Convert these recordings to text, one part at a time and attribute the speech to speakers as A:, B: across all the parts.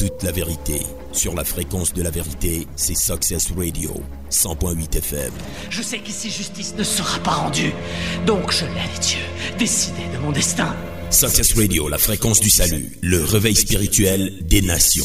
A: toute la vérité. Sur la fréquence de la vérité, c'est Success Radio, 100.8 FM.
B: Je sais qu'ici justice ne sera pas rendue. Donc je les yeux, décidé de mon destin.
A: Success Radio, la fréquence du salut, le réveil spirituel des nations.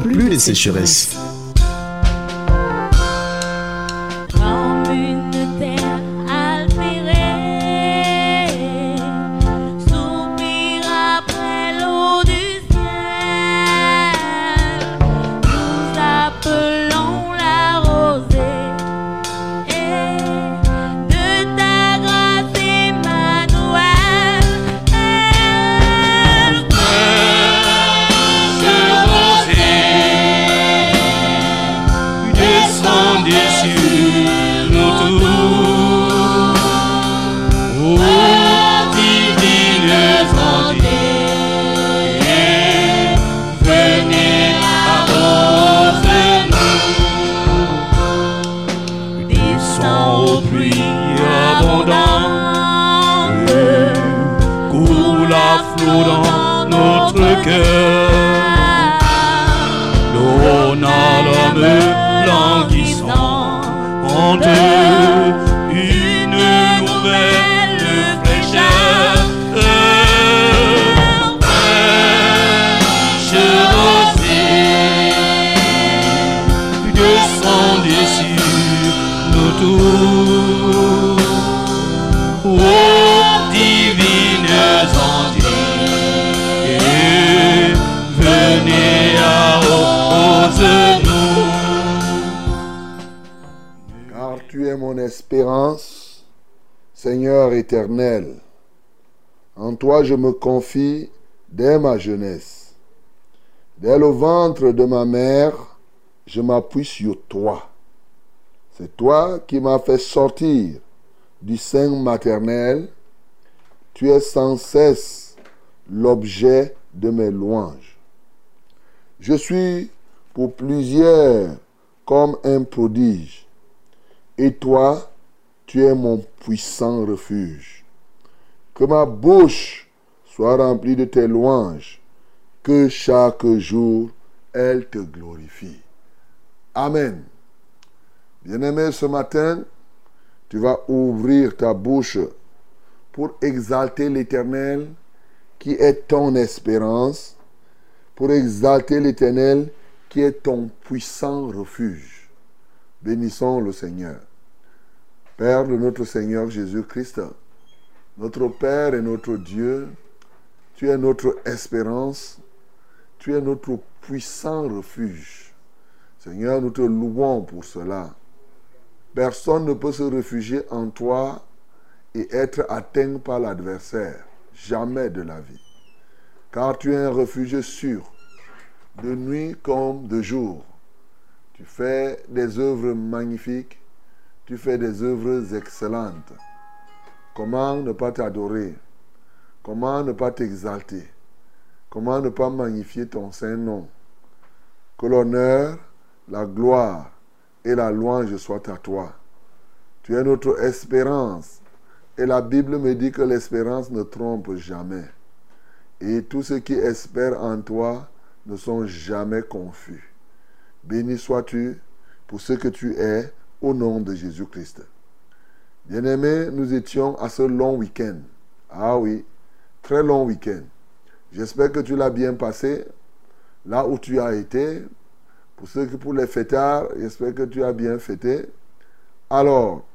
C: plus de sécheresse.
D: Je me confie dès ma jeunesse. Dès le ventre de ma mère, je m'appuie sur toi. C'est toi qui m'as fait sortir du sein maternel. Tu es sans cesse l'objet de mes louanges. Je suis pour plusieurs comme un prodige. Et toi, tu es mon puissant refuge. Que ma bouche soit remplie de tes louanges, que chaque jour elle te glorifie. Amen. Bien-aimé, ce matin, tu vas ouvrir ta bouche pour exalter l'Éternel qui est ton espérance, pour exalter l'Éternel qui est ton puissant refuge. Bénissons le Seigneur. Père de notre Seigneur Jésus-Christ, notre Père et notre Dieu, tu es notre espérance, tu es notre puissant refuge. Seigneur, nous te louons pour cela. Personne ne peut se réfugier en toi et être atteint par l'adversaire. Jamais de la vie. Car tu es un refuge sûr, de nuit comme de jour. Tu fais des œuvres magnifiques, tu fais des œuvres excellentes. Comment ne pas t'adorer? Comment ne pas t'exalter? Comment ne pas magnifier ton saint nom? Que l'honneur, la gloire et la louange soient à toi. Tu es notre espérance. Et la Bible me dit que l'espérance ne trompe jamais. Et tous ceux qui espèrent en toi ne sont jamais confus. Béni sois-tu pour ce que tu es au nom de Jésus-Christ. Bien-aimés, nous étions à ce long week-end. Ah oui, très long week-end. J'espère que tu l'as bien passé là où tu as été. Pour ceux qui, pour les fêtards, j'espère que tu as bien fêté. Alors,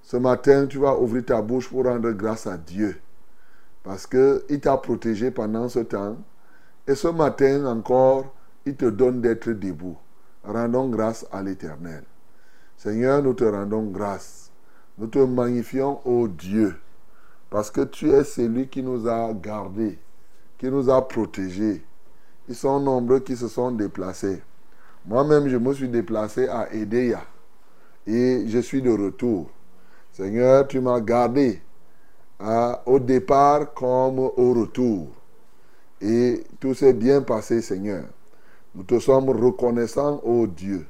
D: ce matin, tu vas ouvrir ta bouche pour rendre grâce à Dieu. Parce qu'il t'a protégé pendant ce temps. Et ce matin encore, il te donne d'être debout. Rendons grâce à l'Éternel. Seigneur, nous te rendons grâce. Nous te magnifions, ô Dieu, parce que tu es celui qui nous a gardés, qui nous a protégés, ils sont nombreux qui se sont déplacés. Moi-même, je me suis déplacé à Edea et je suis de retour. Seigneur, tu m'as gardé à- au départ comme au retour. Et tout s'est bien passé, Seigneur. Nous te sommes reconnaissants, ô Dieu.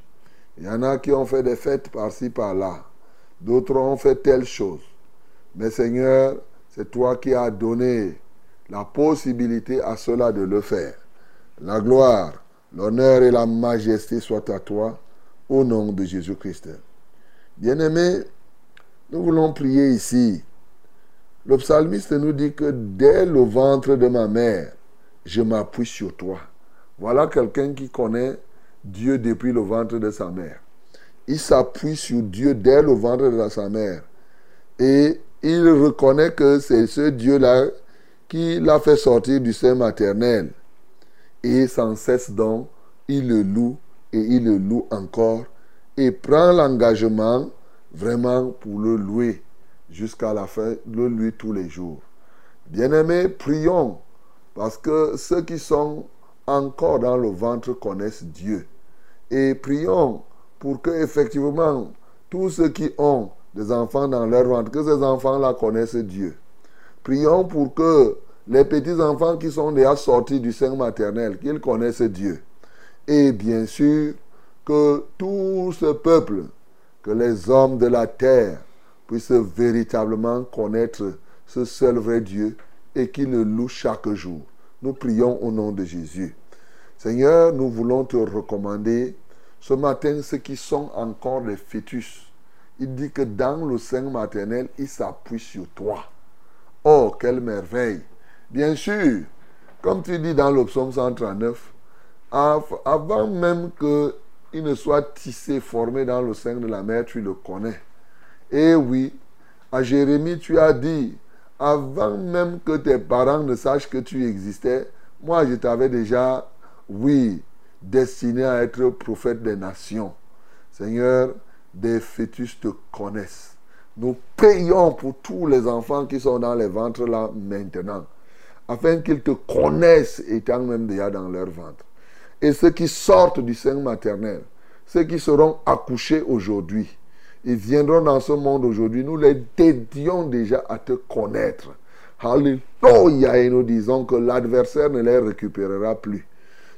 D: Il y en a qui ont fait des fêtes par-ci, par-là. D'autres ont fait telle chose. Mais Seigneur, c'est toi qui as donné la possibilité à cela de le faire. La gloire, l'honneur et la majesté soient à toi, au nom de Jésus-Christ. Bien-aimés, nous voulons prier ici. Le psalmiste nous dit que dès le ventre de ma mère, je m'appuie sur toi. Voilà quelqu'un qui connaît Dieu depuis le ventre de sa mère. Il s'appuie sur Dieu dès le ventre de sa mère. Et il reconnaît que c'est ce Dieu-là qui l'a fait sortir du sein maternel. Et sans cesse donc, il le loue et il le loue encore et prend l'engagement vraiment pour le louer jusqu'à la fin, le louer tous les jours. Bien-aimés, prions parce que ceux qui sont encore dans le ventre connaissent Dieu. Et prions pour que effectivement tous ceux qui ont des enfants dans leur ventre, que ces enfants-là connaissent Dieu. Prions pour que les petits-enfants qui sont déjà sortis du sein maternel, qu'ils connaissent Dieu. Et bien sûr, que tout ce peuple, que les hommes de la terre puissent véritablement connaître ce seul vrai Dieu et qu'ils le louent chaque jour. Nous prions au nom de Jésus. Seigneur, nous voulons te recommander ce matin ceux qui sont encore des fœtus. Il dit que dans le sein maternel, il s'appuie sur toi. Oh, quelle merveille! Bien sûr, comme tu dis dans le psaume 139, av- avant même qu'il ne soit tissé, formé dans le sein de la mère, tu le connais. Et oui, à Jérémie, tu as dit, avant même que tes parents ne sachent que tu existais, moi je t'avais déjà, oui, destiné à être prophète des nations. Seigneur, des fœtus te connaissent. Nous prions pour tous les enfants qui sont dans les ventres là maintenant, afin qu'ils te connaissent étant même déjà dans leur ventre. Et ceux qui sortent du sein maternel, ceux qui seront accouchés aujourd'hui, ils viendront dans ce monde aujourd'hui, nous les dédions déjà à te connaître. Alléluia. Et nous disons que l'adversaire ne les récupérera plus.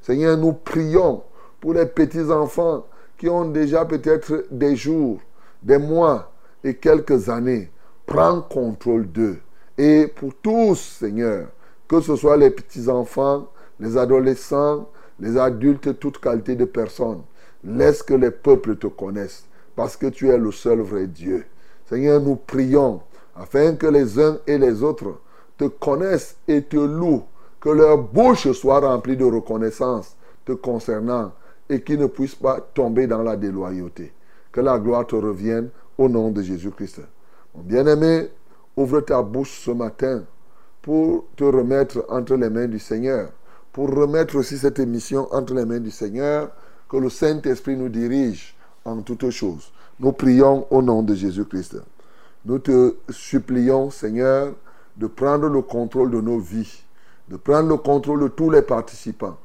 D: Seigneur, nous prions pour les petits-enfants qui ont déjà peut-être des jours, des mois et quelques années. Prends contrôle d'eux. Et pour tous, Seigneur, que ce soit les petits-enfants, les adolescents, les adultes, toute qualité de personnes, laisse que les peuples te connaissent, parce que tu es le seul vrai Dieu. Seigneur, nous prions afin que les uns et les autres te connaissent et te louent, que leur bouche soit remplie de reconnaissance te concernant et qu'ils ne puissent pas tomber dans la déloyauté. Que la gloire te revienne au nom de Jésus-Christ. Mon bien-aimé, ouvre ta bouche ce matin pour te remettre entre les mains du Seigneur, pour remettre aussi cette émission entre les mains du Seigneur, que le Saint-Esprit nous dirige en toutes choses. Nous prions au nom de Jésus-Christ. Nous te supplions, Seigneur, de prendre le contrôle de nos vies, de prendre le contrôle de tous les participants,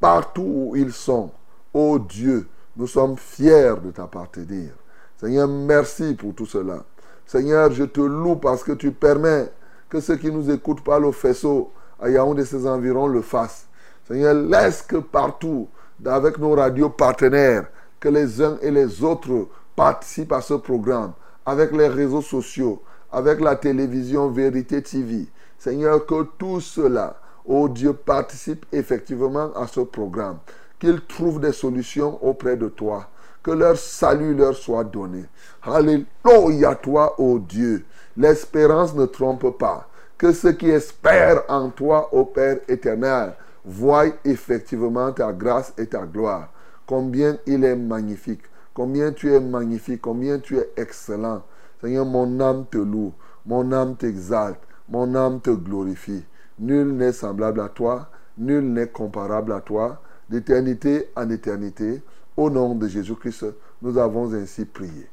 D: partout où ils sont. Ô Dieu, nous sommes fiers de t'appartenir. Seigneur, merci pour tout cela. Seigneur, je te loue parce que tu permets que ceux qui nous écoutent par le faisceau à Yaoundé et ses environs le fassent. Seigneur, laisse que partout, avec nos radios partenaires, que les uns et les autres participent à ce programme, avec les réseaux sociaux, avec la télévision Vérité TV. Seigneur, que tout cela, oh Dieu, participe effectivement à ce programme, qu'ils trouvent des solutions auprès de toi, que leur salut leur soit donné. Alléluia toi, ô Dieu. L'espérance ne trompe pas. Que ceux qui espèrent en toi, ô Père éternel, voient effectivement ta grâce et ta gloire. Combien il est magnifique, combien tu es magnifique, combien tu es excellent. Seigneur, mon âme te loue, mon âme t'exalte, mon âme te glorifie. Nul n'est semblable à toi, nul n'est comparable à toi, d'éternité en éternité. Au nom de Jésus-Christ, nous avons ainsi prié.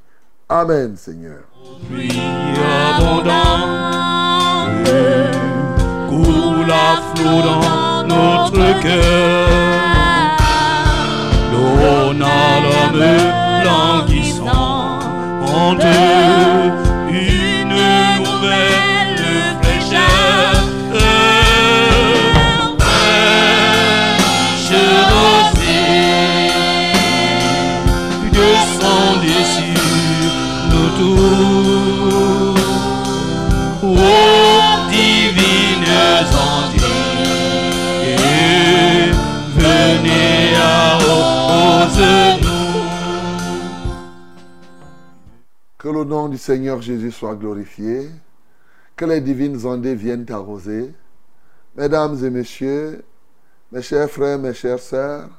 D: Amen, Seigneur.
E: Pluie abondante coule à flot dans notre cœur. L'eau n'a l'homme languissant
D: en deux. Nom du Seigneur Jésus soit glorifié. Que les divines ondes viennent arroser. Mesdames et messieurs, mes chers frères, mes chères sœurs,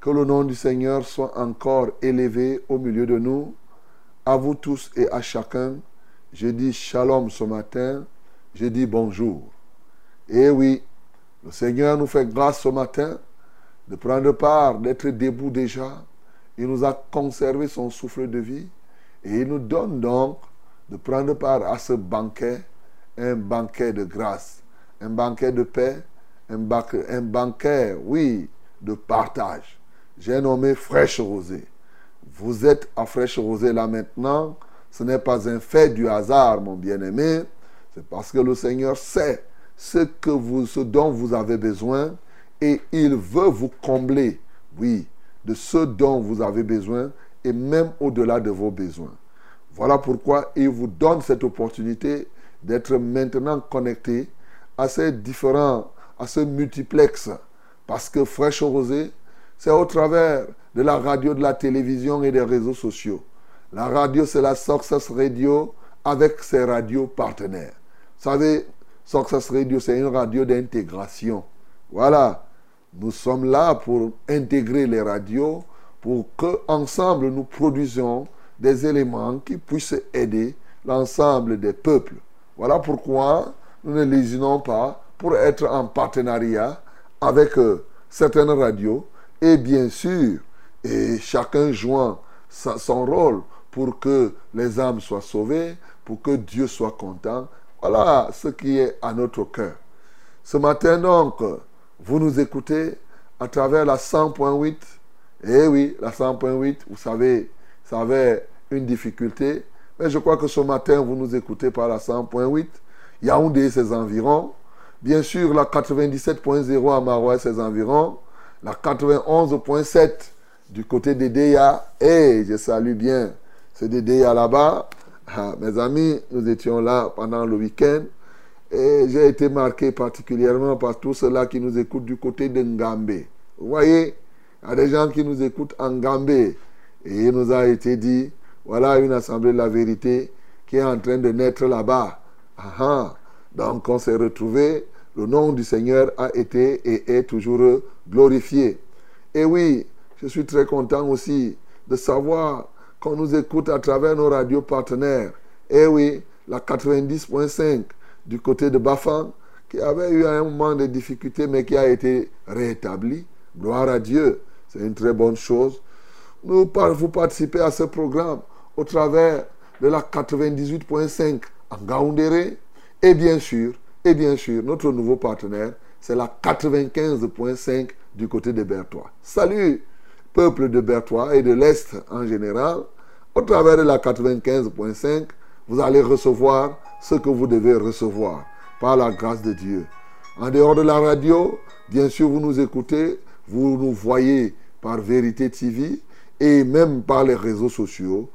D: que le nom du Seigneur soit encore élevé au milieu de nous. À vous tous et à chacun, je dis shalom ce matin, je dis bonjour. Et oui, le Seigneur nous fait grâce ce matin de prendre part, d'être debout déjà. Il nous a conservé son souffle de vie et il nous donne donc de prendre part à ce banquet, un banquet de grâce, un banquet de paix, un banquet, oui, de partage. J'ai nommé fraîche rosée. Vous êtes à fraîche rosée là maintenant. Ce n'est pas un fait du hasard, mon bien-aimé. C'est parce que le Seigneur sait ce, que vous, ce dont vous avez besoin et il veut vous combler, oui, de ce dont vous avez besoin et même au-delà de vos besoins. Voilà pourquoi il vous donne cette opportunité d'être maintenant connecté à ces différents, à ce multiplex. Parce que Fraîche Rosée, c'est au travers de la radio, de la télévision et des réseaux sociaux. La radio, c'est la Success Radio avec ses radios partenaires. Vous savez, Success Radio, c'est une radio d'intégration. Voilà. Nous sommes là pour intégrer les radios pour que ensemble nous produisions des éléments qui puissent aider l'ensemble des peuples. Voilà pourquoi nous ne lésinons pas pour être en partenariat avec euh, certaines radios et bien sûr, et chacun jouant son rôle pour que les âmes soient sauvées, pour que Dieu soit content. Voilà ce qui est à notre cœur. Ce matin donc, vous nous écoutez à travers la 100.8. Eh oui, la 100.8, vous savez, ça avait une difficulté. Mais je crois que ce matin, vous nous écoutez par la 100.8. Yaoundé et ses environs. Bien sûr, la 97.0 à Marois et ses environs. La 91.7 du côté des Déa. Et je salue bien ce Déa là-bas. Ah, mes amis, nous étions là pendant le week-end. Et j'ai été marqué particulièrement par tous ceux-là qui nous écoutent du côté de Ngambé. Vous voyez, il y a des gens qui nous écoutent en Ngambé. Et il nous a été dit, voilà une assemblée de la vérité qui est en train de naître là-bas. Ah, ah. Donc on s'est retrouvés. Le nom du Seigneur a été et est toujours glorifié. Et oui, je suis très content aussi de savoir qu'on nous écoute à travers nos radios partenaires. Et oui, la 90.5 du côté de Bafang, qui avait eu un moment de difficulté, mais qui a été rétabli. Gloire à Dieu. C'est une très bonne chose. Nous, vous participez à ce programme au travers de la 98.5 en Gaoundéré. Et bien sûr, et bien sûr, notre nouveau partenaire, c'est la 95.5 du côté de Bertois. Salut, peuple de Bertois et de l'Est en général. Au travers de la 95.5, vous allez recevoir ce que vous devez recevoir par la grâce de Dieu. En dehors de la radio, bien sûr, vous nous écoutez, vous nous voyez par Vérité TV et même par les réseaux sociaux,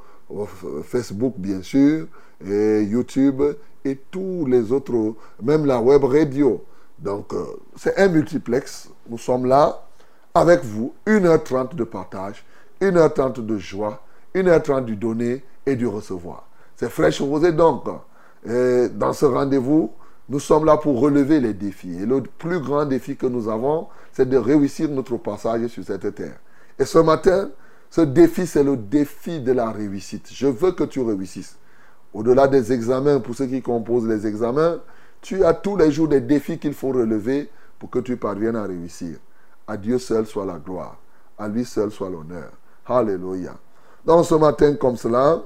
D: Facebook bien sûr, et YouTube et tous les autres, même la web radio. Donc, euh, c'est un multiplex. Nous sommes là avec vous, 1h30 de partage, 1h30 de joie, 1h30 du donner et du recevoir. C'est fraîche rosée donc. Et dans ce rendez-vous, nous sommes là pour relever les défis. Et le plus grand défi que nous avons, c'est de réussir notre passage sur cette terre. Et ce matin, ce défi, c'est le défi de la réussite. Je veux que tu réussisses. Au-delà des examens, pour ceux qui composent les examens, tu as tous les jours des défis qu'il faut relever pour que tu parviennes à réussir. À Dieu seul soit la gloire. À lui seul soit l'honneur. Alléluia. Donc ce matin comme cela,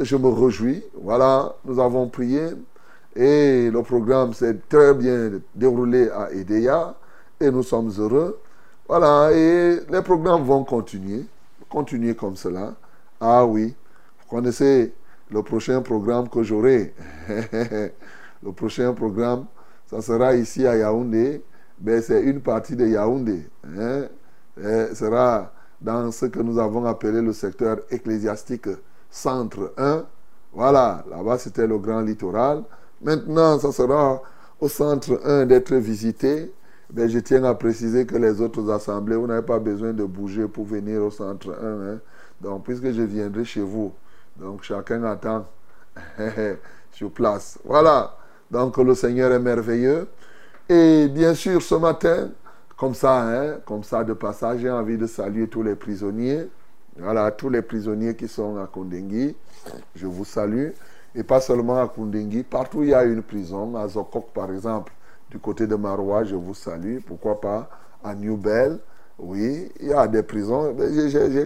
D: je me réjouis. Voilà, nous avons prié et le programme s'est très bien déroulé à Edea et nous sommes heureux. Voilà, et les programmes vont continuer, continuer comme cela. Ah oui, connaissez le prochain programme que j'aurai. le prochain programme, ça sera ici à Yaoundé. Ben, c'est une partie de Yaoundé. Hein. Sera dans ce que nous avons appelé le secteur ecclésiastique centre 1. Voilà, là-bas c'était le grand littoral. Maintenant, ça sera au centre 1 d'être visité. Ben, je tiens à préciser que les autres assemblées, vous n'avez pas besoin de bouger pour venir au centre 1. hein. Donc, puisque je viendrai chez vous, donc chacun attend sur place. Voilà. Donc, le Seigneur est merveilleux. Et bien sûr, ce matin, comme ça, hein, comme ça de passage, j'ai envie de saluer tous les prisonniers. Voilà, tous les prisonniers qui sont à Kondengui. Je vous salue. Et pas seulement à Kundengui, partout il y a une prison, à Zokok par exemple, du côté de Maroua, je vous salue. Pourquoi pas à New Bell, oui, il y a des prisons.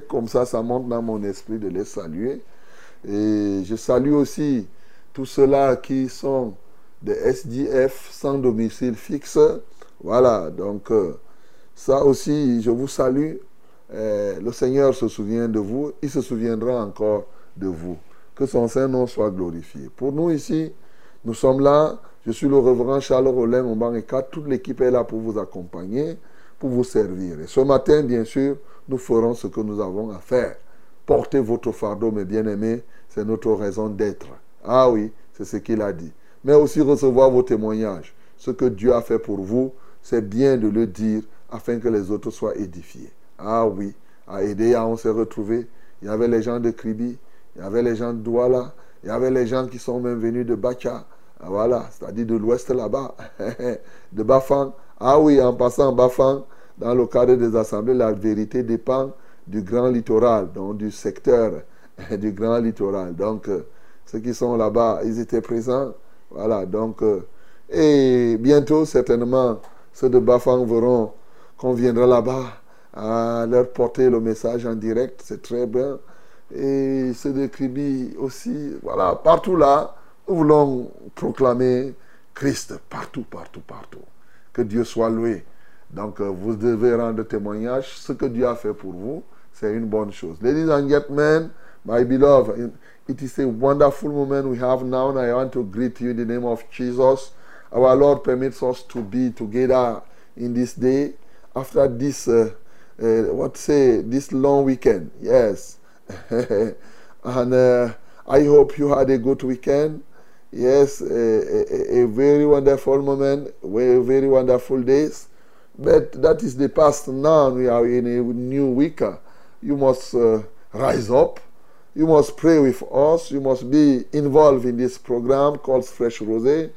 D: Comme ça, ça monte dans mon esprit de les saluer. Et je salue aussi tous ceux-là qui sont des SDF sans domicile fixe. Voilà, donc euh, ça aussi, je vous salue. Euh, le Seigneur se souvient de vous, il se souviendra encore de vous. Que son Saint-Nom soit glorifié. Pour nous ici, nous sommes là. Je suis le reverend Charles Rollin, Omban et 4. Toute l'équipe est là pour vous accompagner, pour vous servir. Et ce matin, bien sûr, nous ferons ce que nous avons à faire. Portez votre fardeau, mes bien-aimés, c'est notre raison d'être. Ah oui, c'est ce qu'il a dit. Mais aussi recevoir vos témoignages. Ce que Dieu a fait pour vous, c'est bien de le dire afin que les autres soient édifiés. Ah oui, à Edea, on s'est retrouvés. Il y avait les gens de Kribi, il y avait les gens de Douala, il y avait les gens qui sont même venus de Bacha. Ah, Voilà, c'est-à-dire de l'ouest là-bas, de Bafang. Ah oui, en passant Bafang, dans le cadre des assemblées, la vérité dépend du grand littoral, donc du secteur du grand littoral. Donc, euh, ceux qui sont là-bas, ils étaient présents. Voilà, donc, euh, et bientôt, certainement, ceux de Bafang verront qu'on viendra là-bas à leur porter le message en direct. C'est très bien. Et ceux de Kribi aussi. Voilà, partout là, nous voulons proclamer Christ. Partout, partout, partout. Que Dieu soit loué. Donc, euh, vous devez rendre témoignage. Ce que Dieu a fait pour vous, c'est une bonne chose. Ladies and gentlemen, my beloved, it is a wonderful moment we have now, and I want to greet you in the name of Jesus. Our Lord permits us to be together in this day after this, uh, uh, what say, this long weekend. Yes. and uh, I hope you had a good weekend. Yes, a, a, a very wonderful moment, very, wonderful days. But that is the past now. We are in a new week. You must uh, rise up. You must pray with us. You must be involved in this program called Fresh Rosé.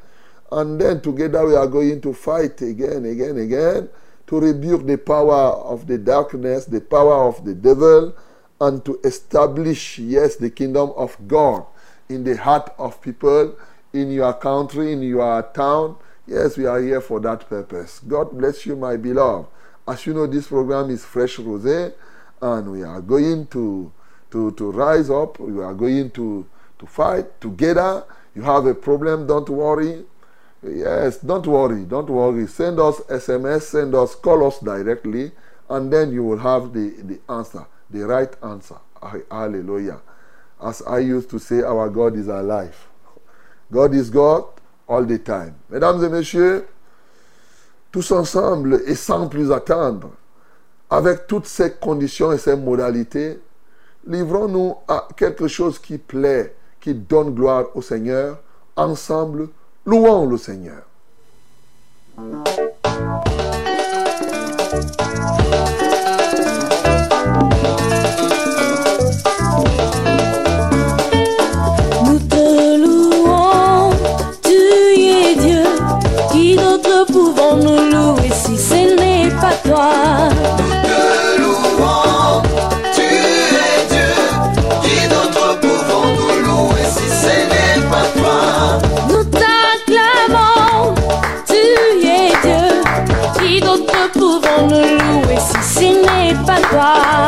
D: And then together we are going to fight again, again, again to rebuke the power of the darkness, the power of the devil, and to establish, yes, the kingdom of God in the heart of people, in your country, in your town. Yes, we are here for that purpose. God bless you, my beloved. As you know, this program is Fresh Rosé, and we are going to, to, to rise up. We are going to, to fight together. You have a problem, don't worry. Yes, don't worry, don't worry. Send us SMS, send us, call us directly, and then you will have the, the answer, the right answer. Hallelujah. As I used to say, our God is alive. God is God all the time. Mesdames et messieurs, tous ensemble et sans plus attendre, avec toutes ces conditions et ces modalités, livrons-nous à quelque chose qui plaît, qui donne gloire au Seigneur. Ensemble, louons le Seigneur.
F: Pas toi?
G: te louons, tu es Dieu. Qui d'autre pouvons nous louer si ce n'est pas toi?
F: Nous t'acclamons, tu es Dieu. Qui d'autre pouvons nous louer si ce n'est pas toi?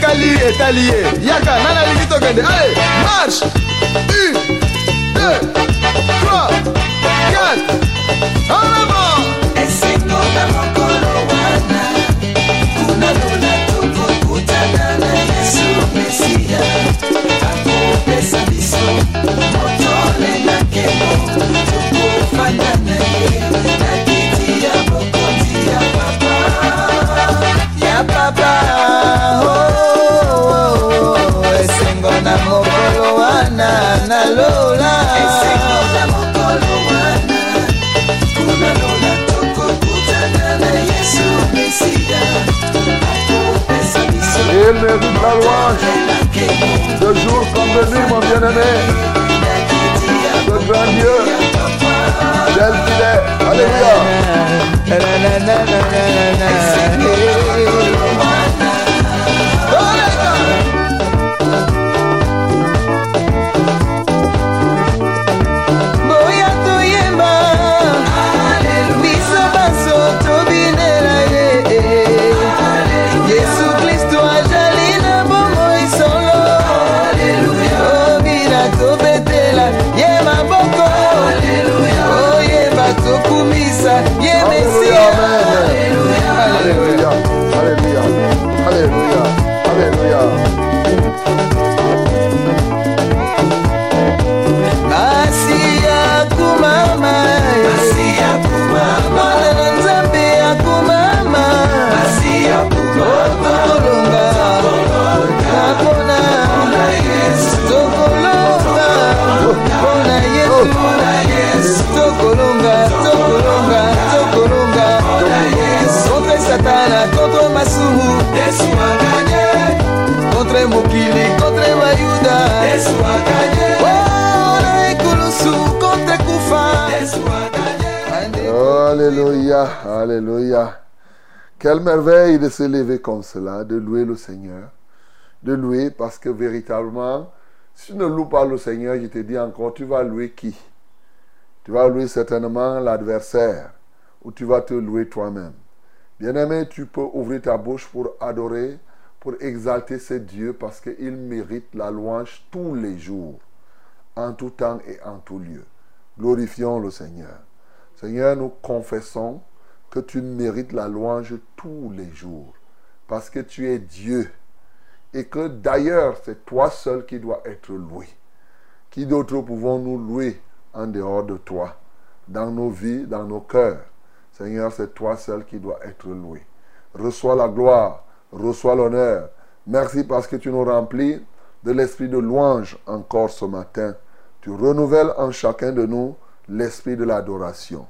D: Atikali etali ye yaka nani alingi tokende. Ale marche. Une deux trois quatre. En avant
H: wana nalola
D: Il mérite la louange de jour comme de nuit, mon bien-aimé. Ce grand Dieu, tel qu'il est. Alléluia. Alléluia, Alléluia. Quelle merveille de se lever comme cela, de louer le Seigneur. De louer parce que véritablement, si tu ne loues pas le Seigneur, je te dis encore, tu vas louer qui? Tu vas louer certainement l'adversaire ou tu vas te louer toi-même. Bien-aimé, tu peux ouvrir ta bouche pour adorer, pour exalter ce Dieu parce qu'il mérite la louange tous les jours, en tout temps et en tout lieu. Glorifions le Seigneur. Seigneur, nous confessons que tu mérites la louange tous les jours, parce que tu es Dieu, et que d'ailleurs c'est toi seul qui dois être loué. Qui d'autre pouvons-nous louer en dehors de toi, dans nos vies, dans nos cœurs? Seigneur, c'est toi seul qui dois être loué. Reçois la gloire, reçois l'honneur. Merci parce que tu nous remplis de l'esprit de louange encore ce matin. Tu renouvelles en chacun de nous l'esprit de l'adoration.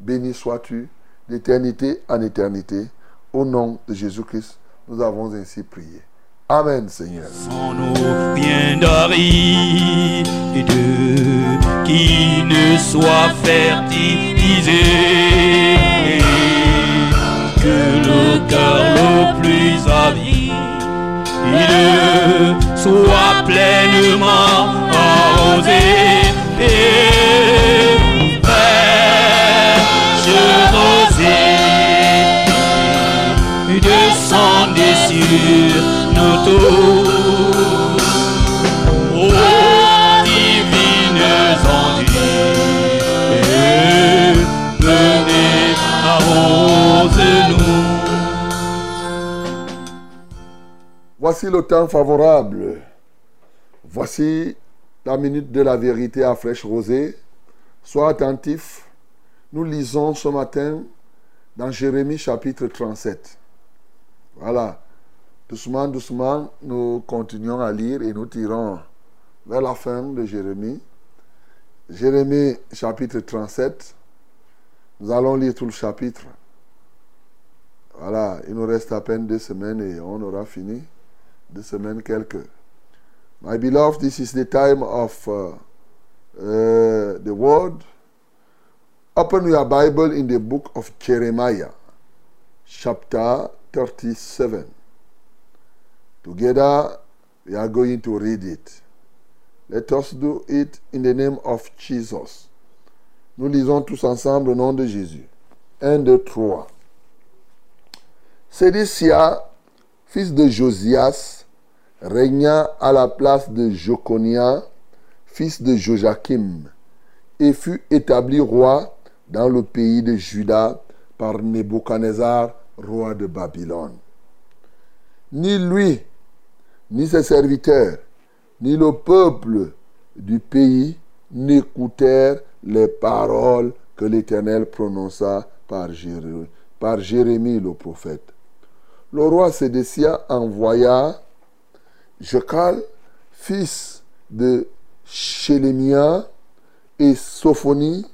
D: Béni sois-tu d'éternité en éternité. Au nom de Jésus-Christ, nous avons ainsi prié. Amen, Seigneur.
E: Sans nos bien d'aride qui ne soit fertilisé que le cœur le plus avide soit pleinement
D: Voici le temps favorable. Voici la minute de la vérité à flèche rosée. Sois attentif. Nous lisons ce matin dans Jérémie chapitre 37. Voilà. Doucement, doucement, nous continuons à lire et nous tirons vers la fin de Jérémie. Jérémie chapitre 37. Nous allons lire tout le chapitre. Voilà, il nous reste à peine deux semaines et on aura fini. Deux semaines quelques. My beloved, this is the time of uh, uh, the word. Open your Bible in the book of Jeremiah, chapter 37. Together, we are going to read it. Let us do it in the name of Jesus. Nous lisons tous ensemble au nom de Jésus. 1, 2, 3. Sédécia, fils de Josias, régna à la place de Joconia, fils de Joachim, et fut établi roi dans le pays de Juda par Nebuchadnezzar, roi de Babylone. Ni lui, ni ses serviteurs, ni le peuple du pays n'écoutèrent les paroles que l'Éternel prononça par Jérémie, le prophète. Le roi Sédécia envoya Jekal, fils de Shélémia, et Sophonie,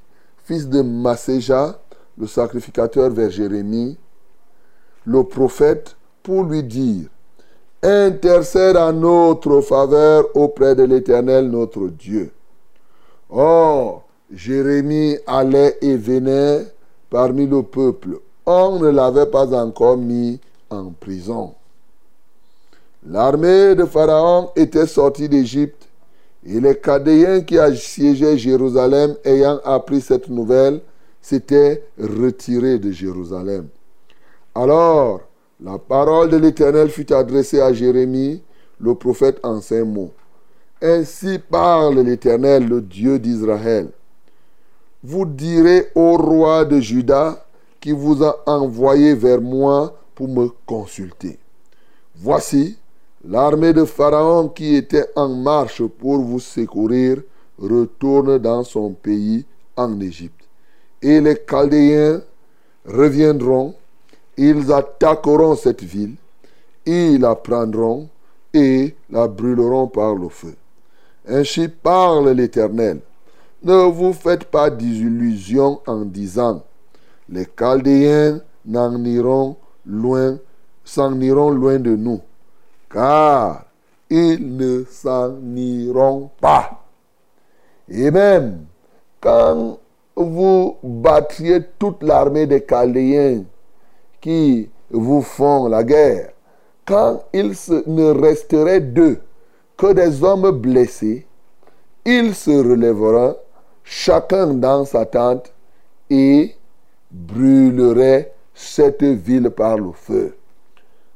D: fils de Masséja, le sacrificateur vers Jérémie, le prophète, pour lui dire Intercède en notre faveur auprès de l'Éternel notre Dieu. Or, Jérémie allait et venait parmi le peuple. On ne l'avait pas encore mis en prison. L'armée de Pharaon était sortie d'Égypte et les Cadéens qui assiégeaient Jérusalem, ayant appris cette nouvelle, s'étaient retirés de Jérusalem. Alors, la parole de l'Éternel fut adressée à Jérémie, le prophète en ces mots. Ainsi parle l'Éternel, le Dieu d'Israël. Vous direz au roi de Juda qui vous a envoyé vers moi pour me consulter. Voici, l'armée de Pharaon qui était en marche pour vous secourir retourne dans son pays en Égypte. Et les Chaldéens reviendront, ils attaqueront cette ville, ils la prendront et la brûleront par le feu. Ainsi parle l'Éternel. Ne vous faites pas d'illusions en disant, les Chaldéens n'en iront loin, s'en iront loin de nous, car ils ne s'en iront pas. Et même quand vous battriez toute l'armée des Chaldéens qui vous font la guerre, quand il ne resterait d'eux que des hommes blessés, ils se relèveront chacun dans sa tente et brûleraient cette ville par le feu.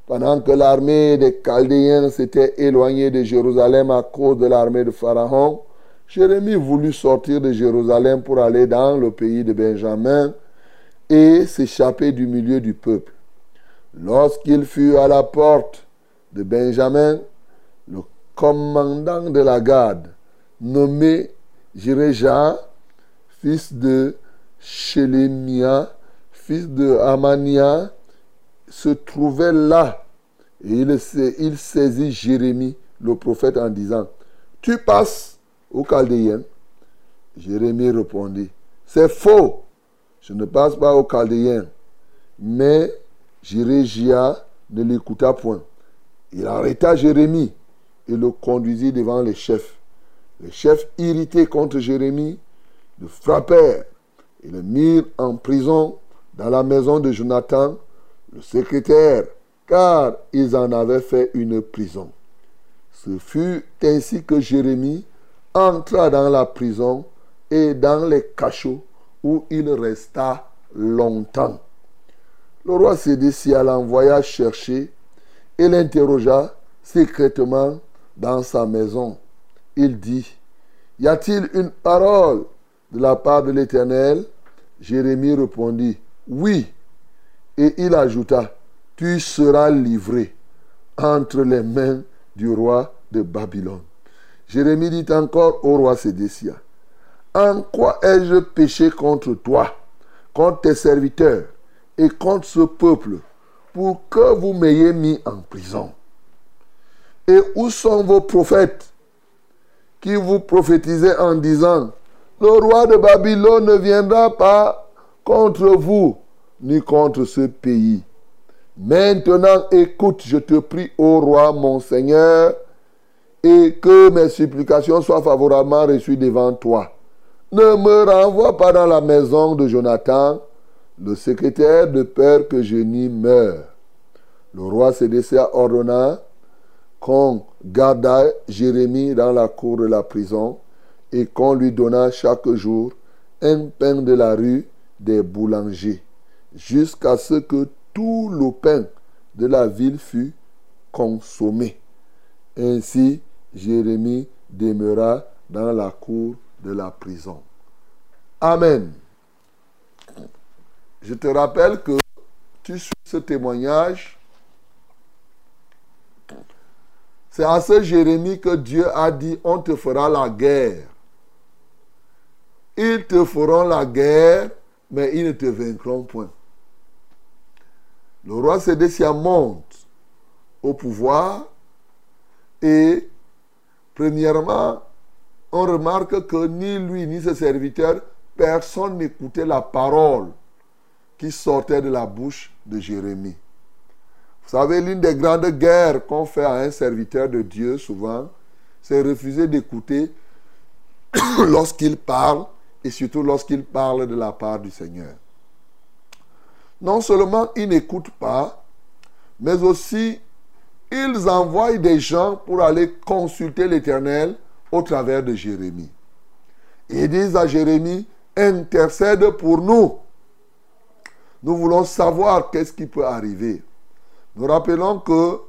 D: Pendant que l'armée des Chaldéens s'était éloignée de Jérusalem à cause de l'armée de Pharaon, Jérémie voulut sortir de Jérusalem pour aller dans le pays de Benjamin et s'échapper du milieu du peuple. Lorsqu'il fut à la porte de Benjamin, le commandant de la garde, nommé Jéréja, fils de Shélémia, fils de Amania, se trouvait là. Et il, il saisit Jérémie, le prophète, en disant, Tu passes au Chaldéen Jérémie répondit, C'est faux, je ne passe pas au Chaldéen. Mais Jérégia ne l'écouta point. Il arrêta Jérémie et le conduisit devant les chefs. Les chefs, irrités contre Jérémie, le frappèrent et le mirent en prison dans la maison de Jonathan, le secrétaire, car ils en avaient fait une prison. Ce fut ainsi que Jérémie entra dans la prison et dans les cachots où il resta longtemps. Le roi Sédécia l'envoya chercher et l'interrogea secrètement dans sa maison. Il dit, Y a-t-il une parole de la part de l'Éternel? Jérémie répondit, Oui. Et il ajouta, Tu seras livré. entre les mains du roi de Babylone. Jérémie dit encore au roi Sédécia, En quoi ai-je péché contre toi, contre tes serviteurs et contre ce peuple, pour que vous m'ayez mis en prison? Et où sont vos prophètes qui vous prophétisaient en disant, le roi de Babylone ne viendra pas contre vous, ni contre ce pays. Maintenant, écoute, je te prie, ô roi, mon Seigneur, et que mes supplications soient favorablement reçues devant toi. Ne me renvoie pas dans la maison de Jonathan, le secrétaire, de peur que je n'y meure. Le roi Sédécia ordonna qu'on garda Jérémie dans la cour de la prison et qu'on lui donna chaque jour un pain de la rue des boulangers, jusqu'à ce que tout le pain de la ville fût consommé. Ainsi, Jérémie demeura dans la cour de la prison. Amen. Je te rappelle que tu suis ce témoignage. C'est à ce Jérémie que Dieu a dit, on te fera la guerre. Ils te feront la guerre, mais ils ne te vaincront point. Le roi Sédécia monte au pouvoir et, premièrement, on remarque que ni lui ni ses serviteurs, personne n'écoutait la parole qui sortait de la bouche de Jérémie. Vous savez, l'une des grandes guerres qu'on fait à un serviteur de Dieu, souvent, c'est refuser d'écouter lorsqu'il parle et surtout lorsqu'il parle de la part du Seigneur. Non seulement ils n'écoutent pas, mais aussi ils envoient des gens pour aller consulter l'Éternel au travers de Jérémie. Ils disent à Jérémie, intercède pour nous. Nous voulons savoir qu'est-ce qui peut arriver. Nous rappelons que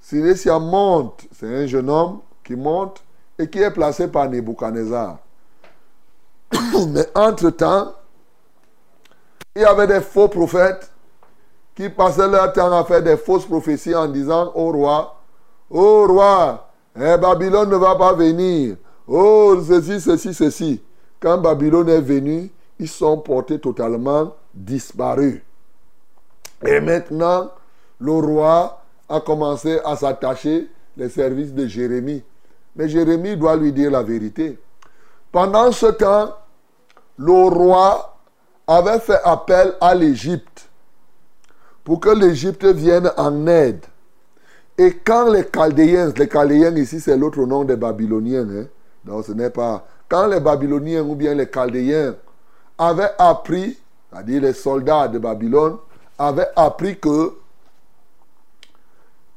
D: Silesia monte, c'est un jeune homme qui monte et qui est placé par Nebuchadnezzar. Mais entre-temps, il y avait des faux prophètes qui passaient leur temps à faire des fausses prophéties en disant au roi, au roi, eh, Babylone ne va pas venir. Oh, ceci, ceci, ceci. Quand Babylone est venu, ils sont portés totalement disparus. Et maintenant, le roi a commencé à s'attacher les services de Jérémie. Mais Jérémie doit lui dire la vérité. Pendant ce temps, le roi avait fait appel à l'Égypte pour que l'Égypte vienne en aide. Et quand les Chaldéens, les Chaldéens ici c'est l'autre nom des Babyloniens, hein, ce n'est pas. Quand les Babyloniens ou bien les Chaldéens avaient appris, c'est-à-dire les soldats de Babylone, avaient appris que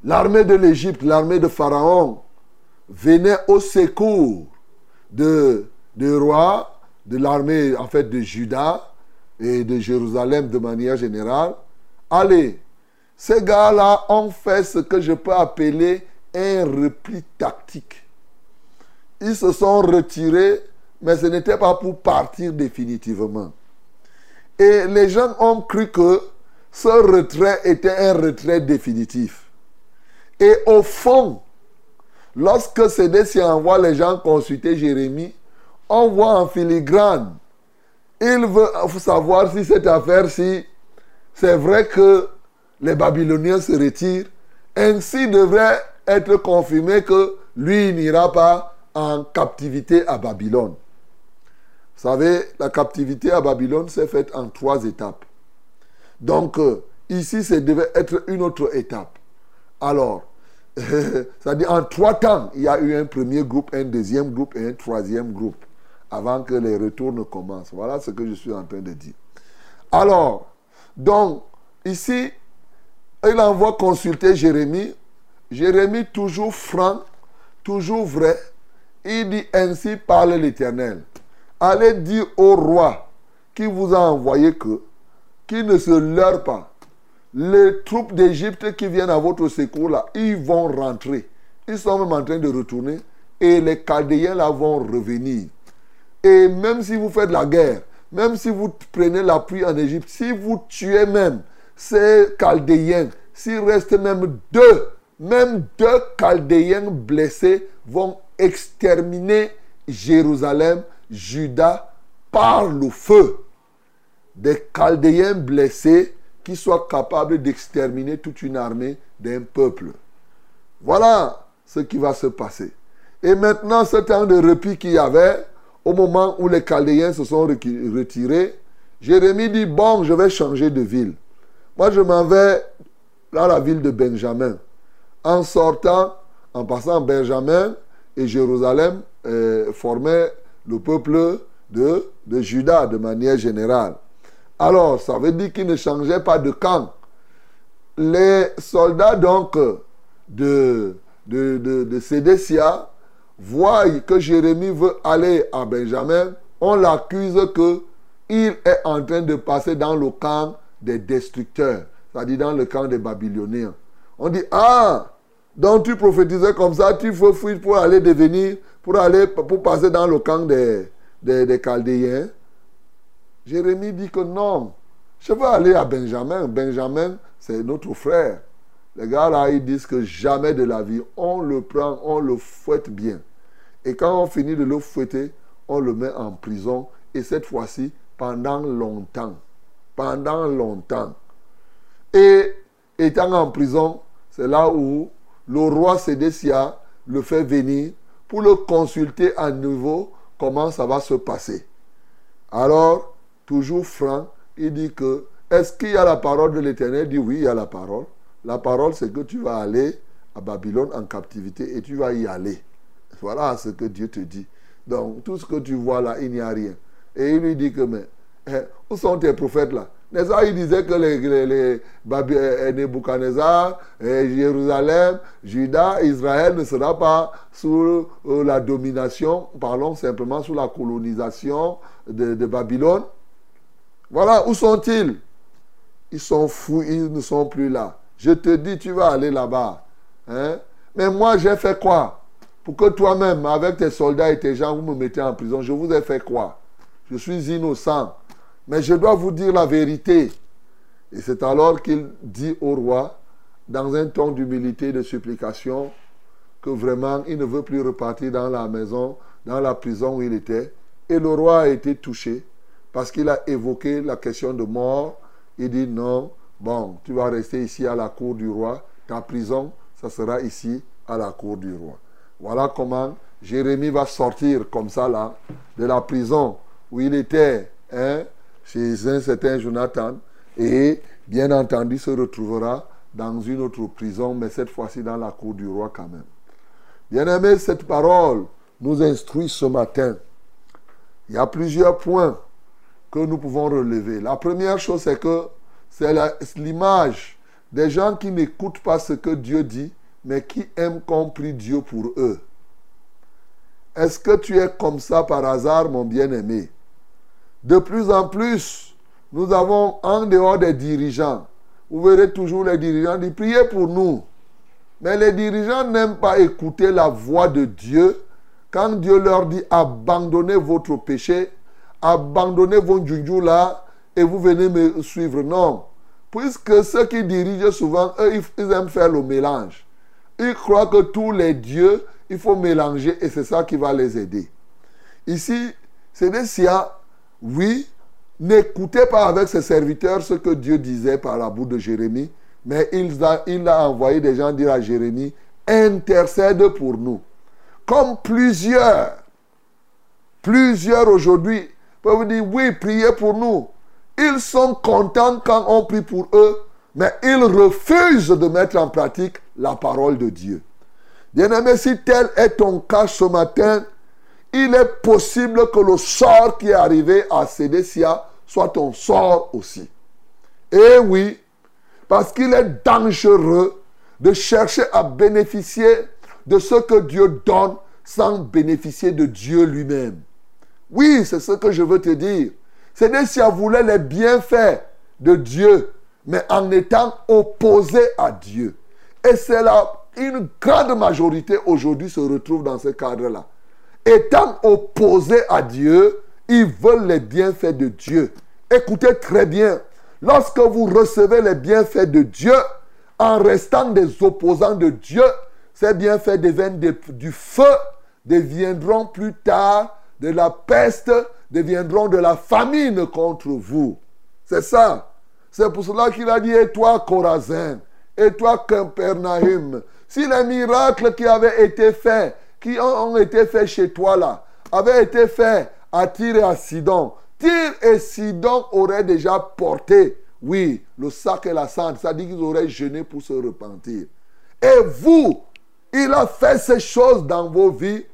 D: l'armée de l'Égypte, l'armée de Pharaon, venait au secours de, de roi, de l'armée en fait de Juda et de Jérusalem de manière générale. Allez, ces gars-là ont fait ce que je peux appeler un repli tactique. Ils se sont retirés, mais ce n'était pas pour partir définitivement. Et les gens ont cru que ce retrait était un retrait définitif. Et au fond, lorsque Sédécia envoie les gens consulter Jérémie, on voit en filigrane. Il veut savoir si cette affaire-ci, c'est vrai que les Babyloniens se retirent. Ainsi devrait être confirmé que lui n'ira pas en captivité à Babylone. Vous savez, la captivité à Babylone s'est faite en trois étapes. Donc, euh, ici, ça devait être une autre étape. Alors, c'est-à-dire en trois temps, il y a eu un premier groupe, un deuxième groupe et un troisième groupe avant que les retours ne commencent. Voilà ce que je suis en train de dire. Alors, donc, ici, il envoie consulter Jérémie. Jérémie, toujours franc, toujours vrai. Il dit ainsi parle l'Éternel. Allez dire au roi qui vous a envoyé que, qu'il ne se leurre pas. Les troupes d'Égypte qui viennent à votre secours là, ils vont rentrer. Ils sont même en train de retourner et les Chaldéens là vont revenir. Et même si vous faites la guerre, même si vous prenez l'appui en Égypte, si vous tuez même ces Chaldéens, s'il reste même deux même deux Chaldéens blessés vont exterminer Jérusalem, Juda, par le feu. Des Chaldéens blessés qui soient capables d'exterminer toute une armée d'un peuple. Voilà ce qui va se passer. Et maintenant, ce temps de repli qu'il y avait, au moment où les Chaldéens se sont retirés, Jérémie dit, bon, je vais changer de ville. Moi, je m'en vais dans la ville de Benjamin. En sortant, en passant Benjamin et Jérusalem euh, formaient le peuple de, de Juda de manière générale. Alors, ça veut dire qu'ils ne changeaient pas de camp. Les soldats, donc, de, de, de, de voient que Jérémie veut aller à Benjamin. On l'accuse qu'il est en train de passer dans le camp des destructeurs, c'est-à-dire dans le camp des Babyloniens. On dit, ah, donc tu prophétisais comme ça, tu veux fuir pour aller devenir, pour aller, pour passer dans le camp des, des, des Chaldéens. Jérémie dit que non, je veux aller à Benjamin. Benjamin, c'est notre frère. Les gars là, ils disent que jamais de la vie, on le prend, on le fouette bien. Et quand on finit de le fouetter, on le met en prison. Et cette fois-ci, pendant longtemps. Pendant longtemps. Et étant en prison, c'est là où le roi Sédécia le fait venir pour le consulter à nouveau comment ça va se passer. Alors, toujours franc, il dit que, est-ce qu'il y a la parole de l'Éternel? Il dit oui, il y a la parole. La parole, c'est que tu vas aller à Babylone en captivité et tu vas y aller. Voilà ce que Dieu te dit. Donc, tout ce que tu vois là, il n'y a rien. Et il lui dit que, mais, où sont tes prophètes là? N'est-ce pas Il disait que les, les, eh, eh, Jérusalem, Juda, Israël ne sera pas sous euh, la domination, parlons simplement sous la colonisation de, de Babylone. Voilà, où sont-ils? Ils sont fous, ils ne sont plus là. Je te dis, tu vas aller là-bas. Hein? Mais moi, j'ai fait quoi? Pour que toi-même, avec tes soldats et tes gens, vous me mettez en prison. Je vous ai fait quoi? Je suis innocent. Mais je dois vous dire la vérité. Et c'est alors qu'il dit au roi, dans un ton d'humilité de supplication, que vraiment il ne veut plus repartir dans la maison, dans la prison où il était. Et le roi a été touché parce qu'il a évoqué la question de mort. Il dit non, bon, tu vas rester ici à la cour du roi. Ta prison, ça sera ici à la cour du roi. Voilà comment Jérémie va sortir comme ça là de la prison où il était hein, chez un certain Jonathan et bien entendu se retrouvera dans une autre prison, mais cette fois-ci dans la cour du roi quand même. Bien aimé, cette parole nous instruit ce matin. Il y a plusieurs points que nous pouvons relever. La première chose, c'est que c'est l'image des gens qui n'écoutent pas ce que Dieu dit, mais qui aiment compris Dieu pour eux. Est-ce que tu es comme ça par hasard, mon bien-aimé? De plus en plus, nous avons en dehors des dirigeants, vous verrez toujours les dirigeants dire priez pour nous. Mais les dirigeants n'aiment pas écouter la voix de Dieu quand Dieu leur dit abandonnez votre péché, abandonnez vos djunjou là et vous venez me suivre. Non. Puisque ceux qui dirigent souvent, eux, ils aiment faire le mélange. Ils croient que tous les dieux, il faut mélanger et c'est ça qui va les aider. Ici, c'est des siens, oui, n'écoutez pas avec ses serviteurs ce que Dieu disait par la bouche de Jérémie, mais il a, envoyé des gens dire à Jérémie, intercède pour nous. Comme plusieurs, plusieurs aujourd'hui peuvent dire, oui, priez pour nous. Ils sont contents quand on prie pour eux, mais ils refusent de mettre en pratique la parole de Dieu. Bien-aimé, si tel est ton cas ce matin, il est possible que le sort qui est arrivé à Sédécia soit ton sort aussi. Et oui, parce qu'il est dangereux de chercher à bénéficier de ce que Dieu donne sans bénéficier de Dieu lui-même. Oui, c'est ce que je veux te dire. Sédécia voulait les bienfaits de Dieu, mais en étant opposé à Dieu. Et c'est là, une grande majorité aujourd'hui se retrouve dans ce cadre-là. Étant opposé à Dieu, ils veulent les bienfaits de Dieu. Écoutez très bien, lorsque vous recevez les bienfaits de Dieu, en restant des opposants de Dieu, ces bienfaits deviennent du feu, deviendront plus tard de la peste, deviendront de la famine contre vous. C'est ça. C'est pour cela qu'il a dit, et toi, Corazin, et toi, Capernaum, si les miracles qui avaient été faits, qui ont, été faits chez toi là, avaient été faits à Tyr et à Sidon, Tyr et Sidon auraient déjà porté, oui, le sac et la cendre, c'est-à-dire qu'ils auraient jeûné pour se repentir. Et vous, il a fait ces choses dans vos vies,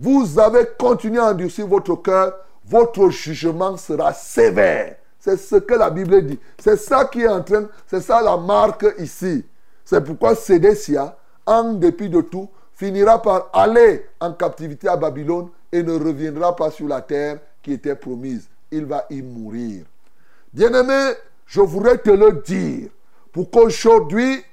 D: vous avez continué à endurcir votre cœur, votre jugement sera sévère. C'est ce que la Bible dit. C'est ça qui est en train, c'est ça la marque ici. C'est pourquoi Sédécia, en dépit de tout, finira par aller en captivité à Babylone et ne reviendra pas sur la terre qui était promise. Il va y mourir. Bien-aimé, je voudrais te le dire pour qu'aujourd'hui,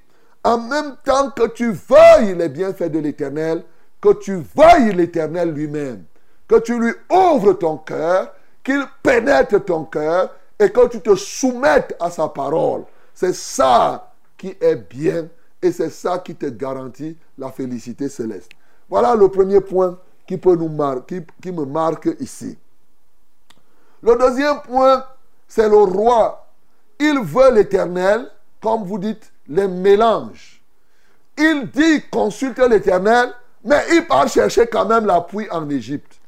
D: en même temps que tu veuilles les bienfaits de l'Éternel, que tu veuilles l'Éternel lui-même, que tu lui ouvres ton cœur, qu'il pénètre ton cœur et que tu te soumettes à sa parole. C'est ça qui est bien et c'est ça qui te garantit la félicité céleste. Voilà le premier point qui, peut nous me marque ici. Le deuxième point, c'est le roi. Il veut l'éternel, comme vous dites, les mélanges. Il dit consulte l'éternel, mais il part chercher quand même l'appui en Égypte.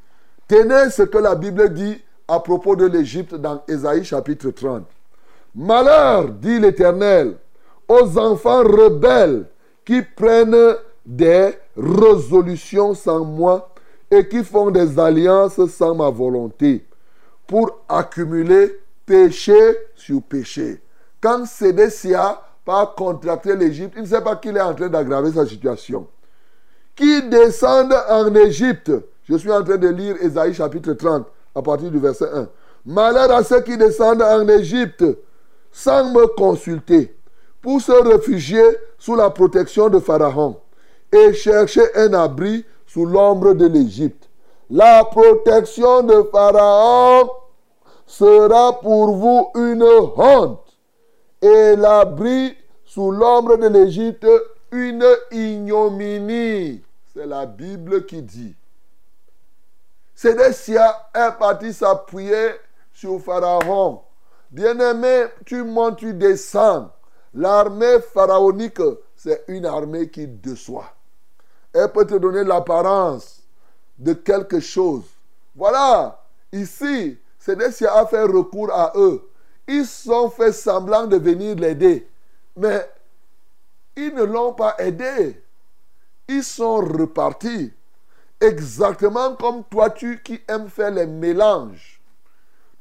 D: Tenez ce que la Bible dit à propos de l'Égypte dans Ésaïe chapitre 30. Malheur, dit l'Éternel, aux enfants rebelles qui prennent des résolutions sans moi et qui font des alliances sans ma volonté pour accumuler péché sur péché. Quand Sédécia part contracter l'Égypte, il ne sait pas qu'il est en train d'aggraver sa situation. Qui descendent en Égypte? Je suis en train de lire Ésaïe chapitre 30 à partir du verset 1. Malheur à ceux qui descendent en Égypte sans me consulter pour se réfugier sous la protection de Pharaon et chercher un abri sous l'ombre de l'Égypte. La protection de Pharaon sera pour vous une honte et l'abri sous l'ombre de l'Égypte une ignominie. C'est la Bible qui dit. Sédécia est parti s'appuyer sur Pharaon. Bien-aimé, tu montes, tu descends. L'armée pharaonique, c'est une armée qui déçoit. Elle peut te donner l'apparence de quelque chose. Voilà, ici, Sédécia a fait recours à eux. Ils sont fait semblant de venir l'aider. Mais ils ne l'ont pas aidé. Ils sont repartis. Exactement comme toi, tu qui aimes faire les mélanges.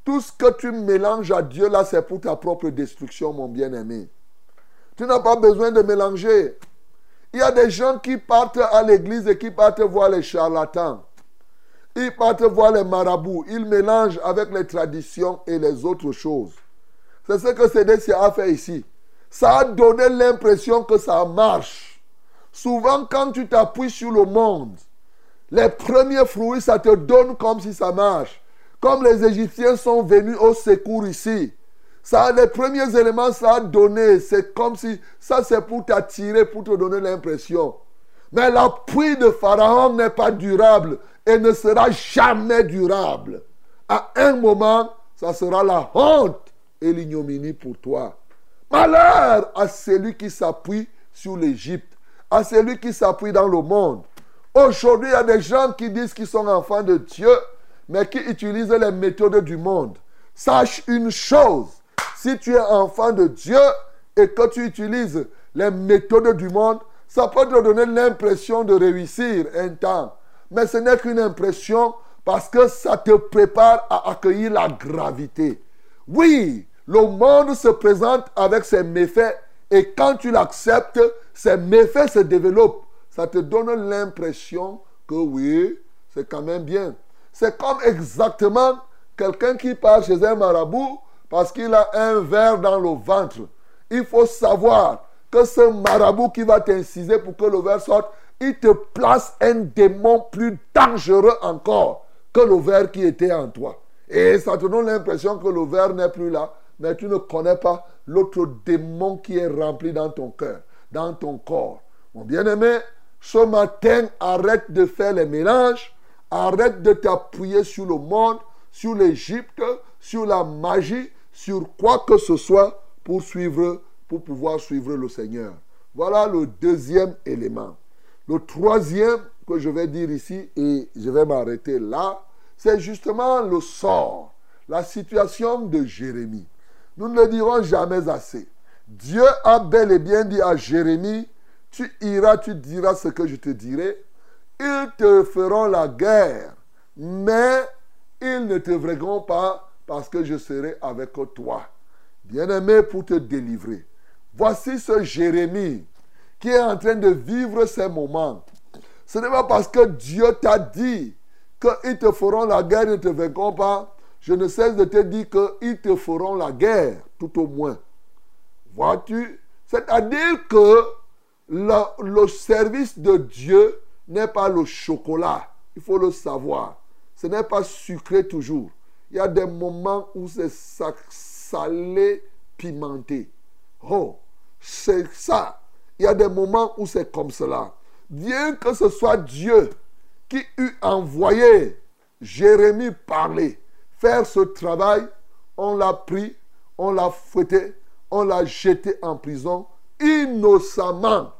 D: Tout ce que tu mélanges à Dieu, là, c'est pour ta propre destruction, mon bien-aimé. Tu n'as pas besoin de mélanger. Il y a des gens qui partent à l'église et qui partent voir les charlatans. Ils partent voir les marabouts. Ils mélangent avec les traditions et les autres choses. C'est ce que Sédécia a fait ici. Ça a donné l'impression que ça marche. Souvent, quand tu t'appuies sur le monde, les premiers fruits, ça te donne comme si ça marche. Comme les Égyptiens sont venus au secours ici. Ça, les premiers éléments, ça a donné. C'est comme si ça, c'est pour t'attirer, pour te donner l'impression. Mais l'appui de Pharaon n'est pas durable et ne sera jamais durable. À un moment, ça sera la honte et l'ignominie pour toi. Malheur à celui qui s'appuie sur l'Égypte, à celui qui s'appuie dans le monde. Aujourd'hui, il y a des gens qui disent qu'ils sont enfants de Dieu, mais qui utilisent les méthodes du monde. Sache une chose, si tu es enfant de Dieu et que tu utilises les méthodes du monde, ça peut te donner l'impression de réussir un temps. Mais ce n'est qu'une impression parce que ça te prépare à accueillir la gravité. Oui, le monde se présente avec ses méfaits et quand tu l'acceptes, ces méfaits se développent. Ça te donne l'impression que oui, c'est quand même bien. C'est comme exactement quelqu'un qui part chez un marabout parce qu'il a un verre dans le ventre. Il faut savoir que ce marabout qui va t'inciser pour que le verre sorte, il te place un démon plus dangereux encore que le verre qui était en toi. Et ça te donne l'impression que le verre n'est plus là, mais tu ne connais pas l'autre démon qui est rempli dans ton cœur. dans ton corps. Mon bien-aimé, ce matin, arrête de faire les mélanges, arrête de t'appuyer sur le monde, sur l'Égypte, sur la magie, sur quoi que ce soit pour suivre, pour pouvoir suivre le Seigneur. Voilà le deuxième élément. Le troisième que je vais dire ici, et je vais m'arrêter là, c'est justement le sort, la situation de Jérémie. Nous ne le dirons jamais assez. Dieu a bel et bien dit à Jérémie, tu iras, tu diras ce que je te dirai. Ils te feront la guerre, mais ils ne te verront pas parce que je serai avec toi. Bien-aimé pour te délivrer. Voici ce Jérémie qui est en train de vivre ces moments. Ce n'est pas parce que Dieu t'a dit qu'ils te feront la guerre, ils ne te vaincront pas. Je ne cesse de te dire qu'ils te feront la guerre, tout au moins. Vois-tu? C'est-à-dire que le, service de Dieu n'est pas le chocolat. Il faut le savoir. Ce n'est pas sucré toujours. Il y a des moments où c'est salé, pimenté. Oh, c'est ça. Il y a des moments où c'est comme cela. Bien que ce soit Dieu qui eut envoyé Jérémie parler, faire ce travail, on l'a pris, on l'a fouetté, on l'a jeté en prison innocemment.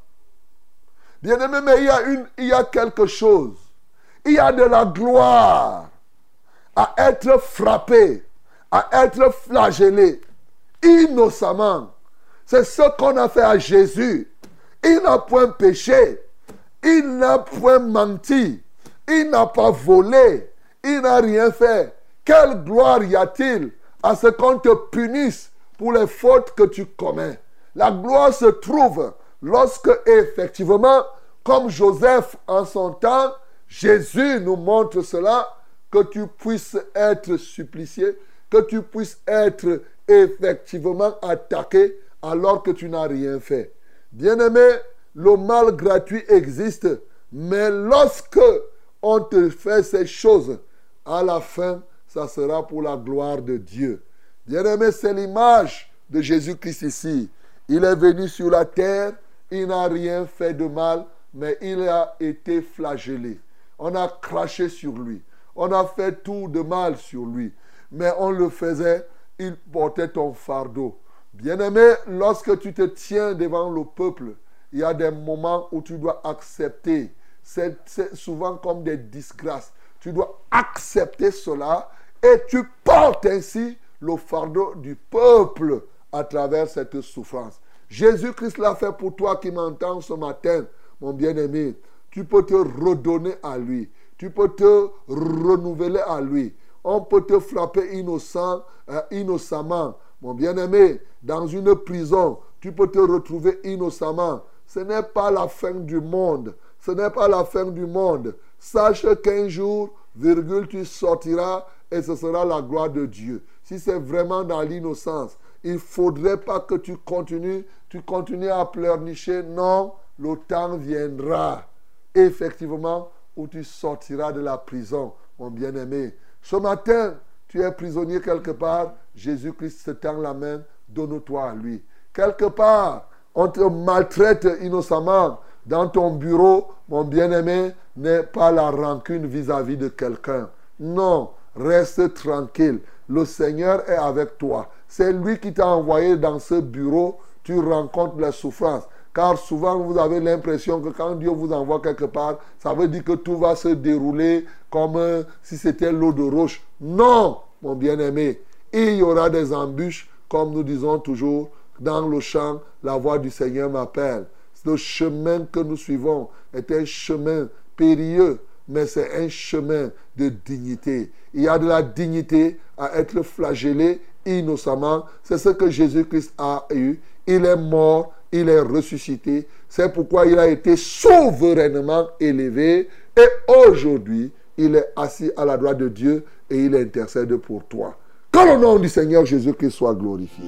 D: Bien aimé, mais il y, a une, il y a quelque chose. Il y a de la gloire à être frappé, à être flagellé innocemment. C'est ce qu'on a fait à Jésus. Il n'a point péché. Il n'a point menti. Il n'a pas volé. Il n'a rien fait. Quelle gloire y a-t-il à ce qu'on te punisse pour les fautes que tu commets? La gloire se trouve lorsque effectivement, comme Joseph en son temps, Jésus nous montre cela, que tu puisses être supplicié, que tu puisses être effectivement attaqué alors que tu n'as rien fait. Bien-aimé, le mal gratuit existe, mais lorsque on te fait ces choses, à la fin, ça sera pour la gloire de Dieu. Bien-aimé, c'est l'image de Jésus-Christ ici. Il est venu sur la terre, il n'a rien fait de mal, mais il a été flagellé. On a craché sur lui. On a fait tout de mal sur lui. Mais on le faisait, il portait ton fardeau. Bien-aimé, lorsque tu te tiens devant le peuple, il y a des moments où tu dois accepter. C'est souvent comme des disgrâces. Tu dois accepter cela et tu portes ainsi le fardeau du peuple à travers cette souffrance. Jésus-Christ l'a fait pour toi qui m'entends ce matin, mon bien-aimé. Tu peux te redonner à lui. Tu peux te renouveler à lui. On peut te frapper innocent, euh, innocemment. Mon bien-aimé, dans une prison, tu peux te retrouver innocemment. Ce n'est pas la fin du monde. Ce n'est pas la fin du monde. Sache qu'un jour, virgule, tu sortiras et ce sera la gloire de Dieu. Si c'est vraiment dans l'innocence, il ne faudrait pas que tu continues, tu continues à pleurnicher. Non, le temps viendra. Effectivement, où tu sortiras de la prison, mon bien-aimé. Ce matin, tu es prisonnier quelque part, Jésus-Christ te tend la main, donne-toi à lui. Quelque part, on te maltraite innocemment dans ton bureau, mon bien-aimé, n'est pas la rancune vis-à-vis de quelqu'un. Non, reste tranquille. Le Seigneur est avec toi. C'est lui qui t'a envoyé dans ce bureau. Tu rencontres la souffrance. Car souvent, vous avez l'impression que quand Dieu vous envoie quelque part, ça veut dire que tout va se dérouler comme euh, si c'était l'eau de roche. Non, mon bien-aimé. Il y aura des embûches, comme nous disons toujours, dans le champ, la voix du Seigneur m'appelle. Le chemin que nous suivons est un chemin périlleux, mais c'est un chemin de dignité. Il y a de la dignité à être flagellé innocemment. C'est ce que Jésus-Christ a eu. Il est mort il est ressuscité. C'est pourquoi il a été souverainement élevé. Et aujourd'hui, il est assis à la droite de Dieu et il intercède pour toi. Que le nom du Seigneur Jésus-Christ soit glorifié.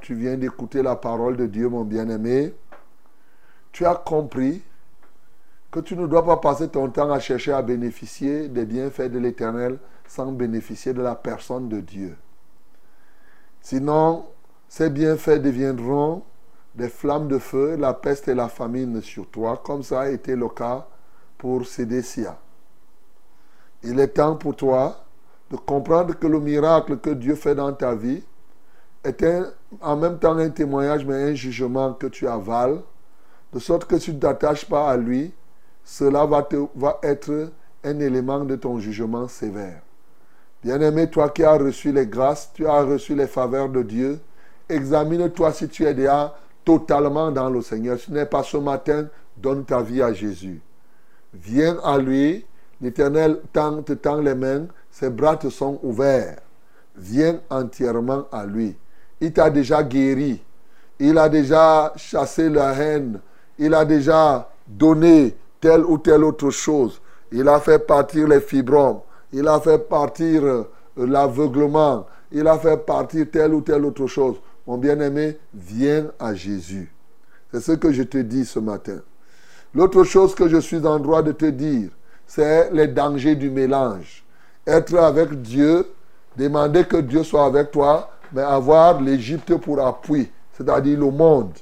D: Tu viens d'écouter la parole de Dieu, mon bien-aimé. Tu as compris que tu ne dois pas passer ton temps à chercher à bénéficier des bienfaits de l'Éternel sans bénéficier de la personne de Dieu. Sinon, ces bienfaits deviendront des flammes de feu, la peste et la famine sur toi, comme ça a été le cas pour Sédécia. Il est temps pour toi de comprendre que le miracle que Dieu fait dans ta vie est en même temps un témoignage, mais un jugement que tu avales, de sorte que tu ne t'attaches pas à lui, cela va, te, va être un élément de ton jugement sévère. Bien-aimé, toi qui as reçu les grâces, tu as reçu les faveurs de Dieu, examine-toi si tu es déjà totalement dans le Seigneur. Ce n'est pas ce matin, donne ta vie à Jésus. Viens à lui, l'Éternel te tend les mains, ses bras te sont ouverts. Viens entièrement à lui. Il t'a déjà guéri. Il a déjà chassé la haine. Il a déjà donné telle ou telle autre chose. Il a fait partir les fibromes. Il a fait partir euh, l'aveuglement. Il a fait partir telle ou telle autre chose. Mon bien-aimé, viens à Jésus. C'est ce que je te dis ce matin. L'autre chose que je suis en droit de te dire, c'est les dangers du mélange. Être avec Dieu, demander que Dieu soit avec toi, mais avoir l'Égypte pour appui, c'est-à-dire le monde.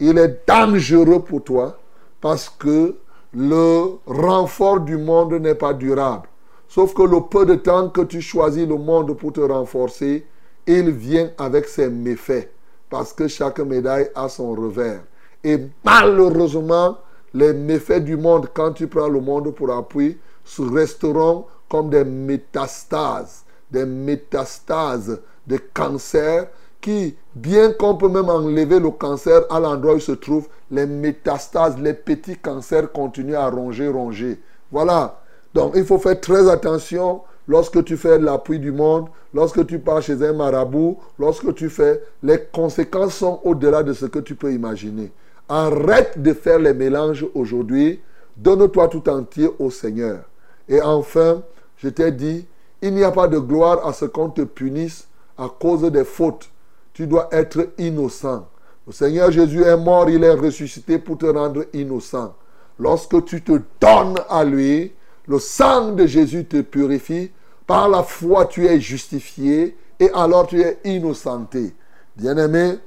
D: Il est dangereux pour toi parce que le renfort du monde n'est pas durable. Sauf que le peu de temps que tu choisis le monde pour te renforcer, il vient avec ses méfaits. Parce que chaque médaille a son revers. Et malheureusement, les méfaits du monde, quand tu prends le monde pour appui, resteront comme des métastases. Des métastases de cancer qui, bien qu'on peut même enlever le cancer à l'endroit où il se trouve, les métastases, les petits cancers continuent à ronger, ronger. Voilà. Donc il faut faire très attention lorsque tu fais l'appui du monde, lorsque tu pars chez un marabout, lorsque tu fais, les conséquences sont au-delà de ce que tu peux imaginer. Arrête de faire les mélanges aujourd'hui. Donne-toi tout entier au Seigneur. Et enfin, je t'ai dit, il n'y a pas de gloire à ce qu'on te punisse à cause des fautes tu dois être innocent. Le Seigneur Jésus est mort, il est ressuscité pour te rendre innocent. Lorsque tu te donnes à lui, le sang de Jésus te purifie. Par la foi, tu es justifié et alors tu es innocenté. Bien-aimé,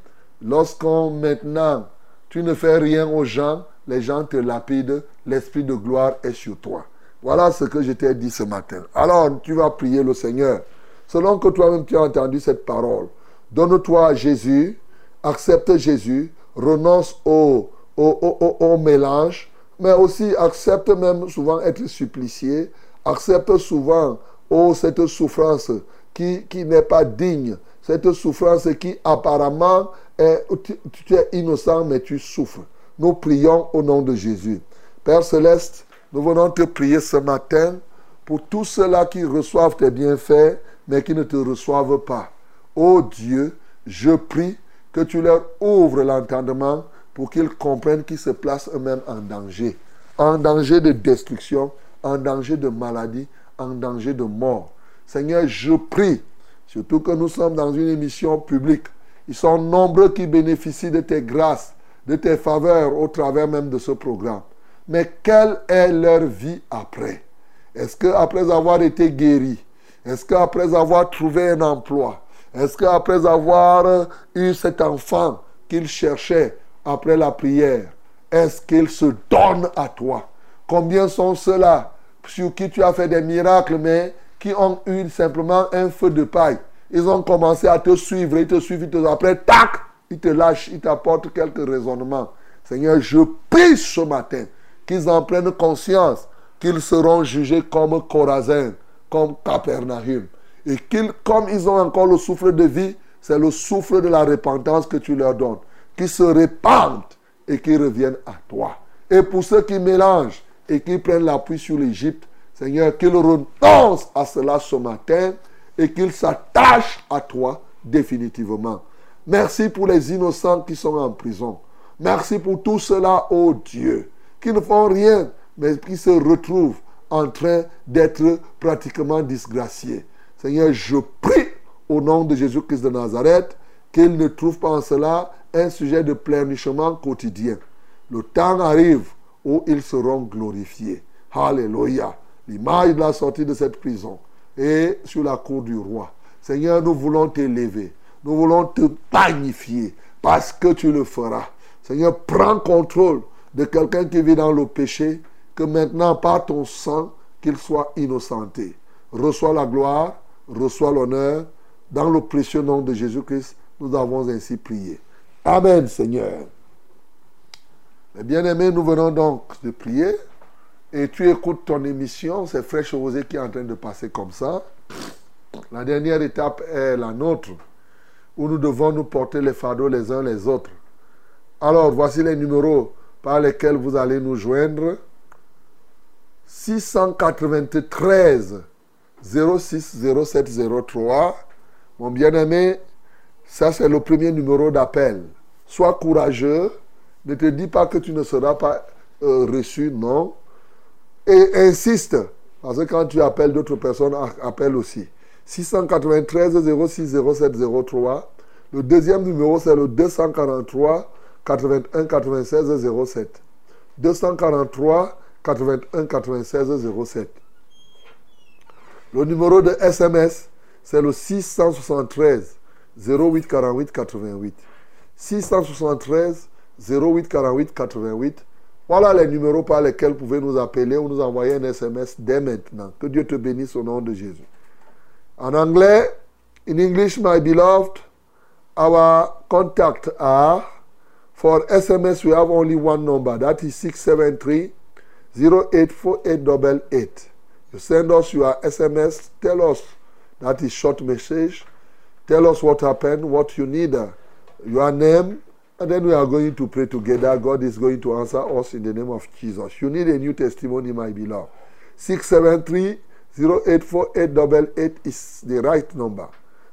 D: lorsqu'on maintenant, tu ne fais rien aux gens, les gens te lapident, l'Esprit de gloire est sur toi. Voilà ce que je t'ai dit ce matin. Alors, tu vas prier le Seigneur. Selon que toi-même tu as entendu cette parole, Donne-toi à Jésus, accepte Jésus, renonce au, mélange, mais aussi accepte même souvent être supplicié, accepte souvent cette souffrance qui, n'est pas digne, cette souffrance qui apparemment est, tu, es innocent mais tu souffres. Nous prions au nom de Jésus. Père céleste, nous venons te prier ce matin pour tous ceux-là qui reçoivent tes bienfaits mais qui ne te reçoivent pas. Ô Dieu, je prie que tu leur ouvres l'entendement pour qu'ils comprennent qu'ils se placent eux-mêmes en danger. En danger de destruction, en danger de maladie, en danger de mort. Seigneur, je prie, surtout que nous sommes dans une émission publique. Ils sont nombreux qui bénéficient de tes grâces, de tes faveurs au travers même de ce programme. Mais quelle est leur vie après? Est-ce qu'après avoir été guéris, est-ce qu'après avoir trouvé un emploi, est-ce qu'après avoir eu cet enfant qu'il cherchait après la prière, est-ce qu'il se donne à toi? Combien sont ceux-là sur qui tu as fait des miracles, mais qui ont eu simplement un feu de paille? Ils ont commencé à te suivre, ils te suivent, ils te après, tac, ils te lâchent, ils t'apportent quelques raisonnements. Seigneur, je prie ce matin qu'ils en prennent conscience qu'ils seront jugés comme Corazin, comme Capernaum. Et qu'ils, comme ils ont encore le souffle de vie, c'est le souffle de la repentance que tu leur donnes. Qu'ils se répandent et qu'ils reviennent à toi. Et pour ceux qui mélangent et qui prennent l'appui sur l'Égypte, Seigneur, qu'ils renoncent à cela ce matin et qu'ils s'attachent à toi définitivement. Merci pour les innocents qui sont en prison. Merci pour tout cela, ô Dieu, qui ne font rien, mais qui se retrouvent en train d'être pratiquement disgraciés. Seigneur, je prie au nom de Jésus-Christ de Nazareth qu'ils ne trouvent pas en cela un sujet de pleurnichement quotidien. Le temps arrive où ils seront glorifiés. Alléluia. L'image de la sortie de cette prison est sur la cour du roi. Seigneur, nous voulons t'élever. Nous voulons te magnifier parce que tu le feras. Seigneur, prends contrôle de quelqu'un qui vit dans le péché, que maintenant, par ton sang, qu'il soit innocenté. Reçois la gloire, reçois l'honneur. Dans le précieux nom de Jésus-Christ, nous avons ainsi prié. Amen, Seigneur. Mes bien-aimés, nous venons donc de prier. Et tu écoutes ton émission, c'est Fraîche Rosée qui est en train de passer comme ça. La dernière étape est la nôtre, où nous devons nous porter les fardeaux les uns les autres. Alors, voici les numéros par lesquels vous allez nous joindre. 693 06 07 03. Mon bien-aimé, ça c'est le premier numéro d'appel. Sois courageux. Ne te dis pas que tu ne seras pas euh, reçu, non. Et insiste. Parce que quand tu appelles d'autres personnes, appelle aussi. 693 06 07 03. Le deuxième numéro, c'est le 243 81 96 07. 243 81 96 07. Le numéro de SMS, c'est le 673 08 48 88. 673 08 48 88. Voilà les numéros par lesquels vous pouvez nous appeler ou nous envoyer un SMS dès maintenant. Que Dieu te bénisse au nom de Jésus. En anglais, in English, my beloved, our contact are for SMS, we have only one number. That is 673 084888. You send us your SMS, tell us that is short message. Tell us what happened, what you need, uh, your name, and then we are going to pray together. God is going to answer us in the name of Jesus. You need a new testimony, my beloved. 673 084888 is the right number.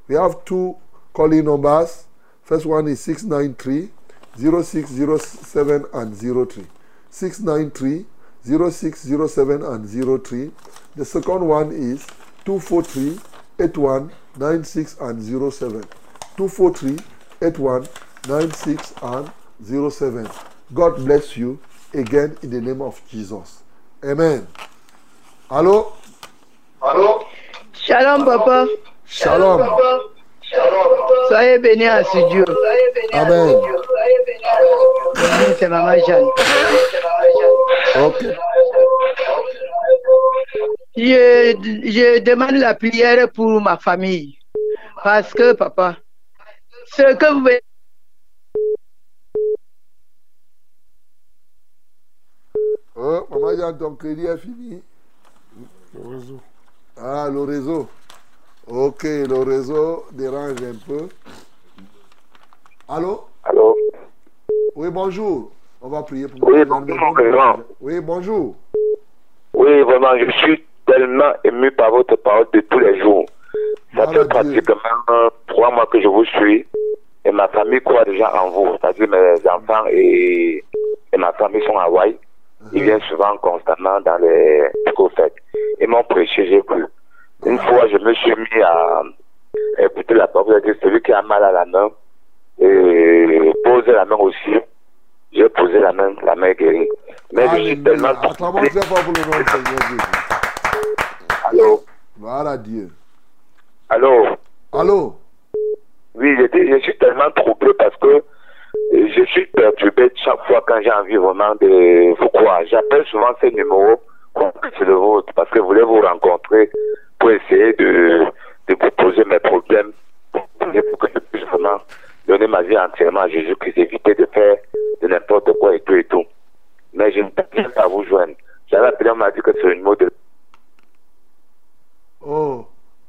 D: We have two calling numbers. First one is 693 0607 and 03. 693 0607 and 03. The second one is 243 81 96 and 07. 243 81 96 and 07. God bless you again in the name of Jesus. Amen. Allô?
I: Allô? Shalom, papa.
D: Shalom.
I: Soyez bénis en studio.
D: Amen.
I: C'est Maman Jeanne.
D: Ok.
I: Je, je demande la prière pour ma famille. Parce que, papa, ce que vous
D: Oh, Maman Jeanne, ton crédit est fini.
E: Le réseau.
D: Ah, le réseau. Ok, le réseau dérange un peu. Allô?
J: Allô?
D: Oui, bonjour. On va prier pour
J: Oui, bonjour.
D: Oui, bonjour.
J: Oui, vraiment, je suis tellement ému par votre parole de tous les jours. Ça fait pratiquement trois mois que je vous suis et ma famille croit déjà en vous. C'est-à-dire mes enfants et, et ma famille sont à Hawaï. Ils viennent souvent constamment dans les fêtes. Ils m'ont prêché, j'ai cru. Une fois, je me suis mis à écouter la parole de celui qui a mal à la main et poser la main aussi. J'ai posé la main, la main est guérie. Mais je suis tellement
D: Acclamons très fort pour le nom du Seigneur Jésus.
J: Allô?
D: Voilà Dieu.
J: Allô?
D: Allô?
J: Oui, je, dis, je suis tellement troublé parce que je suis perturbé chaque fois quand j'ai envie vraiment de vous croire. J'appelle souvent ces numéros comme c'est le vôtre parce que je voulais vous rencontrer pour essayer de, de vous poser mes problèmes pour que je puisse vraiment donner ma vie entièrement à Jésus-Christ, éviter de faire de n'importe quoi et tout et tout. Mais je ne peux pas vous joindre. J'avais appelé, on m'a dit que c'est une mot de...
D: Oh,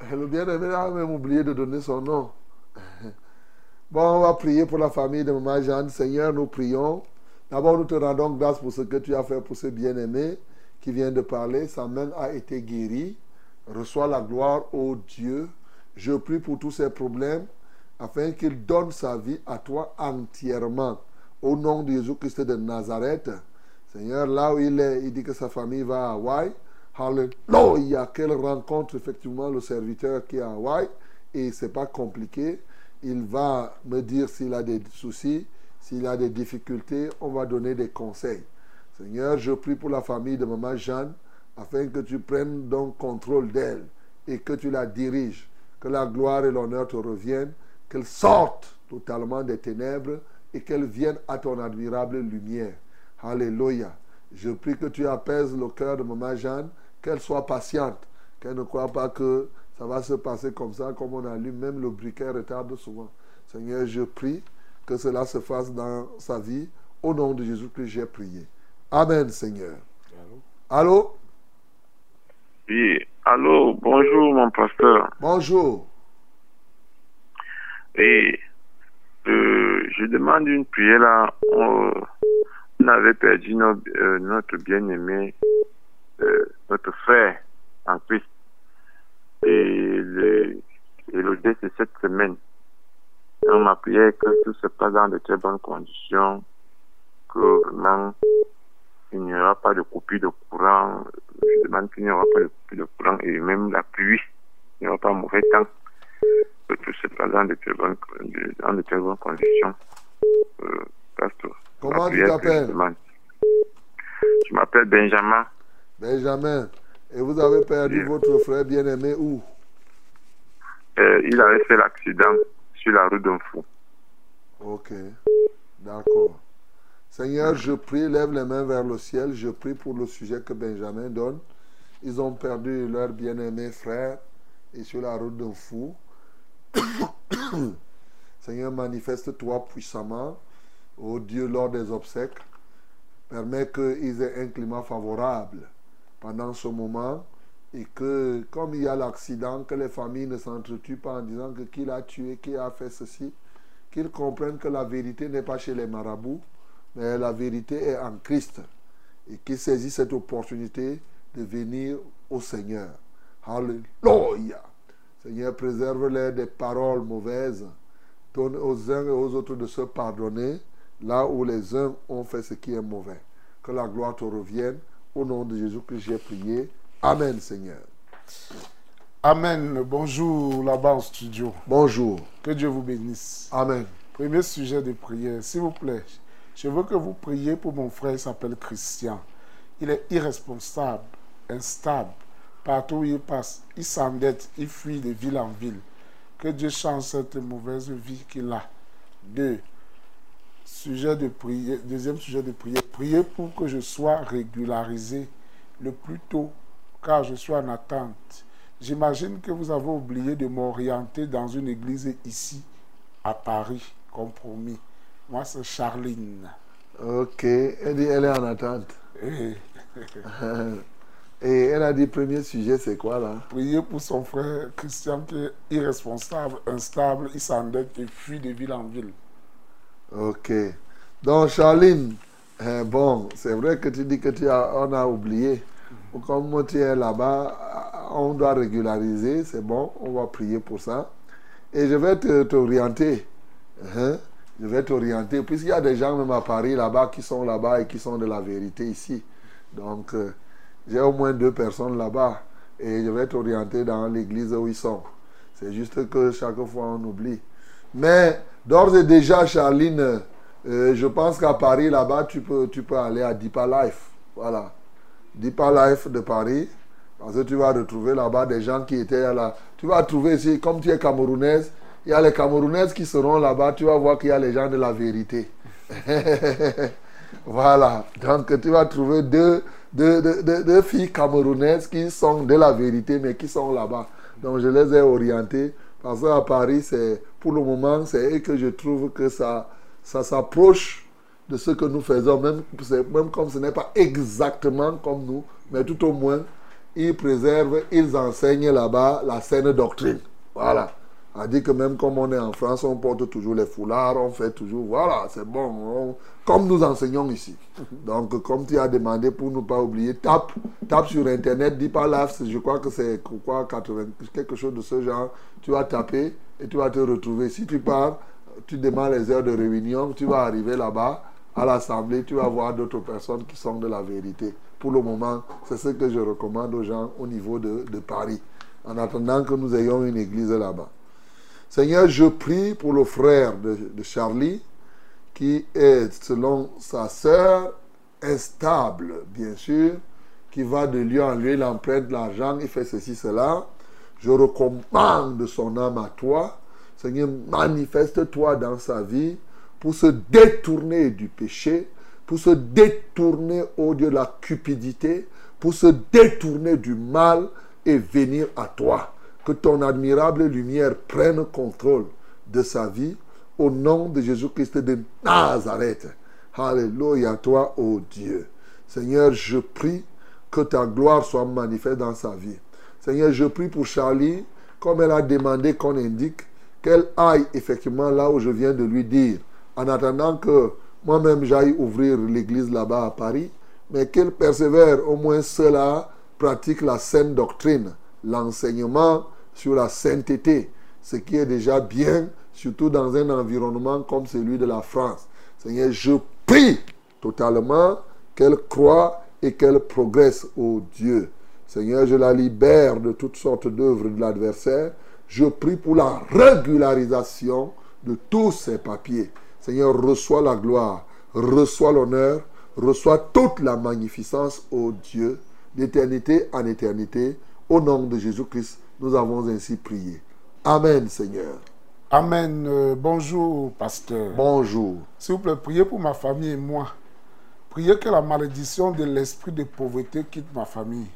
D: le bien-aimé a même oublié de donner son nom. Bon, on va prier pour la famille de Maman Jeanne. Seigneur, nous prions. D'abord, nous te rendons grâce pour ce que tu as fait pour ce bien-aimé qui vient de parler. Sa main a été guérie. Reçois la gloire, ô Dieu. Je prie pour tous ces problèmes afin qu'il donne sa vie à toi entièrement. Au nom de Jésus-Christ de Nazareth, Seigneur, là où il est, il dit que sa famille va à Hawaï. Alléluia. Quelle rencontre effectivement le serviteur qui est à Hawaï. Et c'est pas compliqué. Il va me dire s'il a des soucis, s'il a des difficultés. On va donner des conseils. Seigneur, je prie pour la famille de Maman Jeanne afin que tu prennes donc contrôle d'elle et que tu la diriges. Que la gloire et l'honneur te reviennent. Qu'elle sorte totalement des ténèbres et qu'elle vienne à ton admirable lumière. Alléluia. Je prie que tu apaises le cœur de Maman Jeanne, qu'elle soit patiente, qu'elle ne croit pas que ça va se passer comme ça, comme on a lu, même le briquet retarde souvent. Seigneur, je prie que cela se fasse dans sa vie. Au nom de Jésus que j'ai prié. Amen, Seigneur. Allô?
K: Oui, allô, bonjour mon pasteur.
D: Bonjour.
K: Et euh, je demande une prière là. On, on avait perdu notre, euh, notre bien-aimé, euh, notre frère en Christ. Et le, et le décès cette semaine. Et on m'a prié que tout se passe dans de très bonnes conditions, que vraiment il n'y aura pas de coupure de courant. Je demande qu'il n'y aura pas de coupure de courant et même la pluie. Il n'y aura pas mauvais temps. Que tout se passe dans de très bonnes, dans de très bonnes conditions. Euh.
D: Comment tu t'appelles?
K: Je m'appelle Benjamin.
D: Benjamin. Et vous avez perdu votre frère bien-aimé où?
K: Euh, il avait fait l'accident sur la rue d'un fou.
D: Ok. D'accord. Seigneur, je prie, lève les mains vers le ciel. Je prie pour le sujet que Benjamin donne. Ils ont perdu leur bien-aimé frère et sur la route d'un fou. Seigneur, manifeste-toi puissamment, ô Dieu, lors des obsèques. Permets qu'ils aient un climat favorable pendant ce moment et que, comme il y a l'accident, que les familles ne s'entretuent pas en disant que qui l'a tué, qui a fait ceci, qu'ils comprennent que la vérité n'est pas chez les marabouts, mais la vérité est en Christ et qu'ils saisissent cette opportunité de venir au Seigneur. Alléluia. Seigneur, préserve-les des paroles mauvaises. Donne aux uns et aux autres de se pardonner là où les uns ont fait ce qui est mauvais. Que la gloire te revienne. Au nom de Jésus que j'ai prié. Amen, Seigneur.
L: Amen. Bonjour là-bas en studio.
D: Bonjour.
L: Que Dieu vous bénisse.
D: Amen.
L: Premier sujet de prière, s'il vous plaît. Je veux que vous priez pour mon frère, il s'appelle Christian. Il est irresponsable, instable. Partout où il passe, il s'endette, il fuit de ville en ville. Que Dieu change cette mauvaise vie qu'il a. Deux, sujet de prière, deuxième sujet de prière, priez pour que je sois régularisé le plus tôt, car je suis en attente. J'imagine que vous avez oublié de m'orienter dans une église ici, à Paris, comme promis. Moi, c'est Charline.
D: Ok. Elle dit elle est en attente.
L: Eh.
D: Et elle a dit premier sujet, c'est quoi là?
L: Priez pour son frère Christian qui est irresponsable, instable, il s'endette et fuit de ville en ville.
D: Ok. Donc, Charline, euh, bon, c'est vrai que tu dis que tu as, on a oublié. Comme tu es là-bas, on doit régulariser, c'est bon, on va prier pour ça. Et je vais te- t'orienter. Je vais t'orienter, puisqu'il y a des gens même à Paris là-bas qui sont là-bas et qui sont de la vérité ici. Donc, euh, j'ai au moins deux personnes là-bas et je vais t'orienter dans l'église où ils sont. C'est juste que chaque fois on oublie. Mais d'ores et déjà, Charline, euh, je pense qu'à Paris, là-bas, tu peux, tu peux aller à Deepa Life. Voilà. Deepa Life de Paris. Parce que tu vas retrouver là-bas des gens qui étaient là. Tu vas trouver ici, comme tu es camerounaise, il y a les camerounaises qui seront là-bas. Tu vas voir qu'il y a les gens de la vérité. voilà. Donc tu vas trouver deux, filles camerounaises qui sont de la vérité, mais qui sont là-bas. Donc je les ai orientées. Parce qu'à Paris, c'est pour le moment, c'est eux que je trouve que ça, s'approche de ce que nous faisons, même, même comme ce n'est pas exactement comme nous, mais tout au moins, ils préservent, ils enseignent là-bas la saine doctrine. Voilà. A dit que même comme on est en France, on porte toujours les foulards, on fait toujours, voilà, c'est bon, on- comme nous enseignons ici. Donc, comme tu as demandé pour ne pas oublier, tape, tape sur Internet, dis pas là, je crois que c'est quoi, 80, quelque chose de ce genre, tu vas taper et tu vas te retrouver. Si tu pars, tu demandes les heures de réunion, tu vas arriver là-bas à l'assemblée, tu vas voir d'autres personnes qui sont de la vérité. Pour le moment, c'est ce que je recommande aux gens au niveau de, de Paris, en attendant que nous ayons une église là-bas. Seigneur, je prie pour le frère de, Charlie, qui est, selon sa sœur, instable, bien sûr, qui va de lieu en lieu, il emprunte l'argent, il fait ceci, cela. Je recommande son âme à toi. Seigneur, manifeste-toi dans sa vie pour se détourner du péché, pour se détourner au Dieu de la cupidité, pour se détourner du mal et venir à toi. Que ton admirable lumière prenne contrôle de sa vie au nom de Jésus-Christ de Nazareth. Alléluia, toi, ô Dieu. Seigneur, je prie que ta gloire soit manifeste dans sa vie. Seigneur, je prie pour Charlie, comme elle a demandé qu'on indique, qu'elle aille effectivement là où je viens de lui dire, en attendant que moi-même j'aille ouvrir l'église là-bas à Paris, mais qu'elle persévère au moins cela, pratique la saine doctrine, l'enseignement sur la sainteté, ce qui est déjà bien, surtout dans un environnement comme celui de la France. Seigneur, je prie totalement qu'elle croit et qu'elle progresse, ô Dieu. Seigneur, je la libère de toutes sortes d'œuvres de l'adversaire. Je prie pour la régularisation de tous ces papiers. Seigneur, reçois la gloire, reçois l'honneur, reçois toute la magnificence, ô Dieu, d'éternité en éternité. Au nom de Jésus-Christ, nous avons ainsi prié. Amen, Seigneur.
L: Amen. Euh, bonjour, pasteur.
D: Bonjour.
L: S'il vous plaît, priez pour ma famille et moi. Priez que la malédiction de l'esprit de pauvreté quitte ma famille.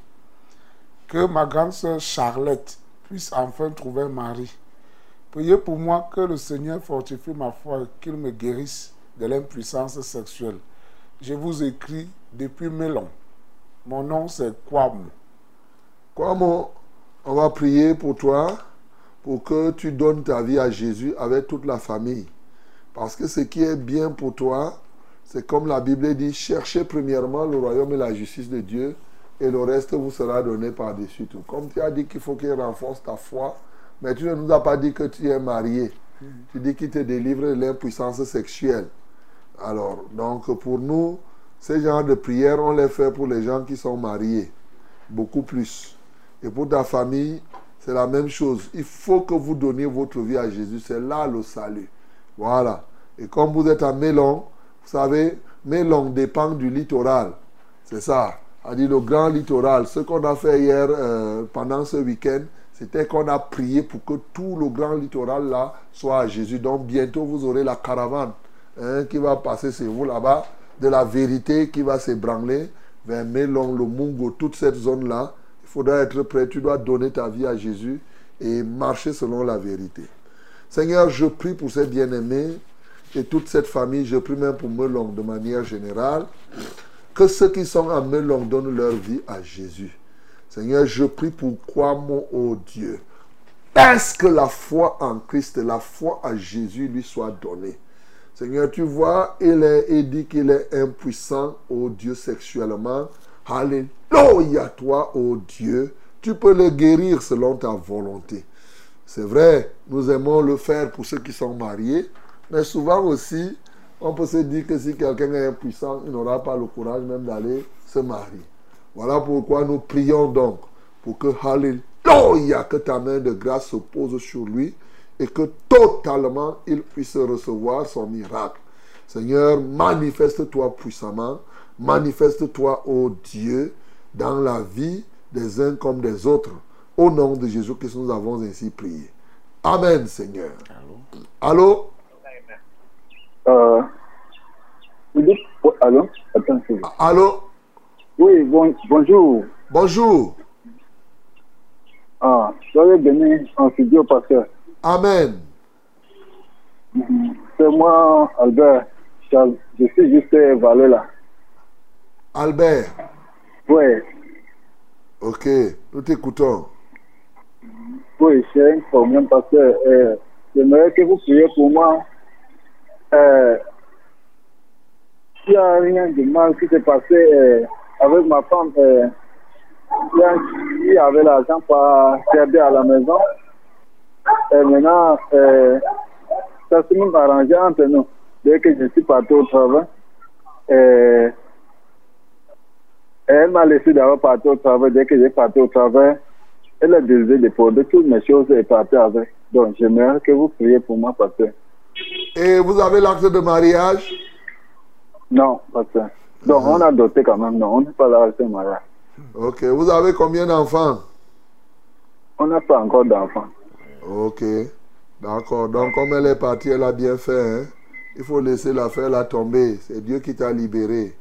L: Que ma grande sœur Charlotte puisse enfin trouver un mari. Priez pour moi que le Seigneur fortifie ma foi et qu'il me guérisse de l'impuissance sexuelle. Je vous écris depuis Mélon. Mon nom c'est Kwam.
D: Kwamo, on va prier pour toi, pour que tu donnes ta vie à Jésus avec toute la famille. Parce que ce qui est bien pour toi, c'est comme la Bible dit, cherchez premièrement le royaume et la justice de Dieu, et le reste vous sera donné par-dessus tout. Comme tu as dit qu'il faut qu'il renforce ta foi, mais tu ne nous as pas dit que tu es marié. Tu dis qu'il te délivre de l'impuissance sexuelle. Alors, donc pour nous, ces genres de prières, on les fait pour les gens qui sont mariés. Beaucoup plus. Et pour ta famille, c'est la même chose. Il faut que vous donniez votre vie à Jésus. C'est là le salut. Voilà. Et comme vous êtes à Mélon, vous savez, Mélon dépend du littoral. C'est ça. A dit le grand littoral. Ce qu'on a fait hier, euh, pendant ce week-end, c'était qu'on a prié pour que tout le grand littoral là soit à Jésus. Donc bientôt vous aurez la caravane hein, qui va passer sur vous là-bas, de la vérité qui va s'ébranler vers Mélon, le Mungo, toute cette zone-là. Il faudra être prêt. Tu dois donner ta vie à Jésus et marcher selon la vérité. Seigneur, je prie pour ces bien-aimés et toute cette famille. Je prie même pour Melon de manière générale. Que ceux qui sont à Melon donnent leur vie à Jésus. Seigneur, je prie pour quoi, mon oh Dieu? Est-ce que la foi en Christ, la foi à Jésus lui soit donnée Seigneur, tu vois, il, est, dit qu'il est impuissant, oh Dieu, sexuellement. Alléluia, toi, oh Dieu. Tu peux le guérir selon ta volonté. C'est vrai, nous aimons le faire pour ceux qui sont mariés, mais souvent aussi, on peut se dire que si quelqu'un est impuissant, il n'aura pas le courage même d'aller se marier. Voilà pourquoi nous prions donc pour que, Alléluia, que ta main de grâce se pose sur lui et que totalement il puisse recevoir son miracle. Seigneur, manifeste-toi puissamment, manifeste-toi, ô Dieu, dans la vie des uns comme des autres. Au nom de Jésus que nous avons ainsi prié. Amen, Seigneur. Allô?
M: Euh, vous dites, oh, allô? Attends.
D: Allô?
M: Oui, bon, bonjour.
D: Bonjour.
M: Ah, soyez bénis en studio, pasteur.
D: Amen.
M: Mhm. C'est moi, Albert. Charles. Je suis juste évalué là.
D: Albert.
M: Oui.
D: Ok, nous t'écoutons.
M: Oui, j'ai un problème parce que euh, j'aimerais que vous priez pour moi. Euh, il n'y a rien de mal qui s'est passé euh, avec ma femme. Euh, il y avait l'argent pour servir à la maison. Et maintenant, euh, ça s'est même arrangé entre nous. Dès que je suis parti au travail, elle m'a laissé d'abord partir au travail. Dès que j'ai parti au travail, elle a décidé de porter toutes mes choses et partir avec. Donc, j'aimerais que vous priez pour moi, pasteur.
D: Et vous avez l'acte de mariage?
M: Non, pasteur. Donc, on a doté quand même. Non, on n'est pas là à mariage.
D: Ok. Vous avez combien d'enfants?
M: On n'a pas encore d'enfants.
D: Ok. D'accord. Donc, comme elle est partie, elle a bien fait. hein. Il faut laisser l'affaire là tomber. C'est Dieu qui t'a libéré.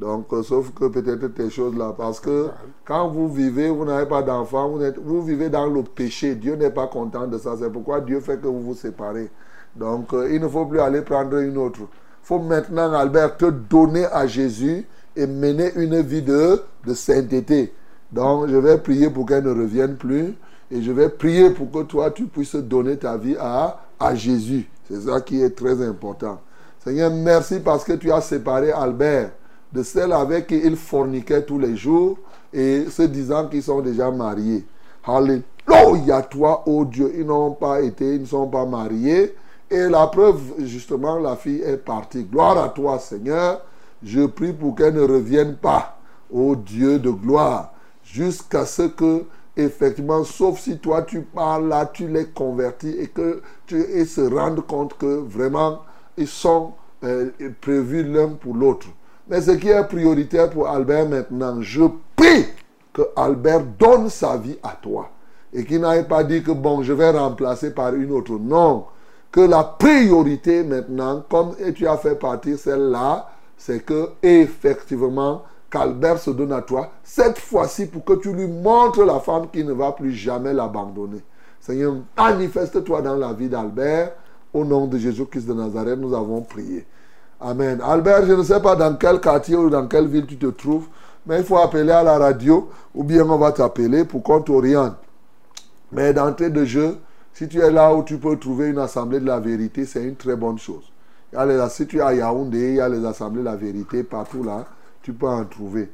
D: Donc, euh, sauf que peut-être tes choses là. Parce que quand vous vivez, vous n'avez pas n'êtes- vous vivez dans le péché. Dieu n'est pas content de ça. C'est pourquoi Dieu fait que vous vous séparez. Donc, euh, il ne faut plus aller prendre une autre. Il faut maintenant, Albert, te donner à Jésus et mener une vie de, de sainteté. Donc, je vais prier pour qu'elle ne revienne plus. Et je vais prier pour que toi, tu puisses donner ta vie à, à Jésus. C'est ça qui est très important. Seigneur, merci parce que tu as séparé Albert de celle avec qui il forniquait tous les jours et se disant qu'ils sont déjà mariés. Alléluia, toi, oh Dieu, ils n'ont pas été, ils ne sont pas mariés. Et la preuve, justement, la fille est partie. Gloire à toi, Seigneur. Je prie pour qu'elle ne revienne pas, ô Dieu de gloire, jusqu'à ce que, effectivement, sauf si toi tu parles là, tu les convertis et que tu se rendent compte que vraiment ils sont euh, prévus l'un pour l'autre. Mais ce qui est prioritaire pour Albert maintenant, je prie que Albert donne sa vie à toi et qu'il n'aille pas dit que bon, je vais remplacer par une autre. Non, que la priorité maintenant, comme tu as fait partir celle-là, c'est que effectivement qu'Albert se donne à toi, cette fois-ci pour que tu lui montres la femme qui ne va plus jamais l'abandonner. Seigneur, manifeste-toi dans la vie d'Albert. Au nom de Jésus-Christ de Nazareth, nous avons prié. Amen. Albert, je ne sais pas dans quel quartier ou dans quelle ville tu te trouves, mais il faut appeler à la radio ou bien on va t'appeler pour qu'on t'oriente. Mais d'entrée de jeu, si tu es là où tu peux trouver une assemblée de la vérité, c'est une très bonne chose. Il y a si tu es à Yaoundé, il y a les assemblées de la vérité partout là, tu peux en trouver.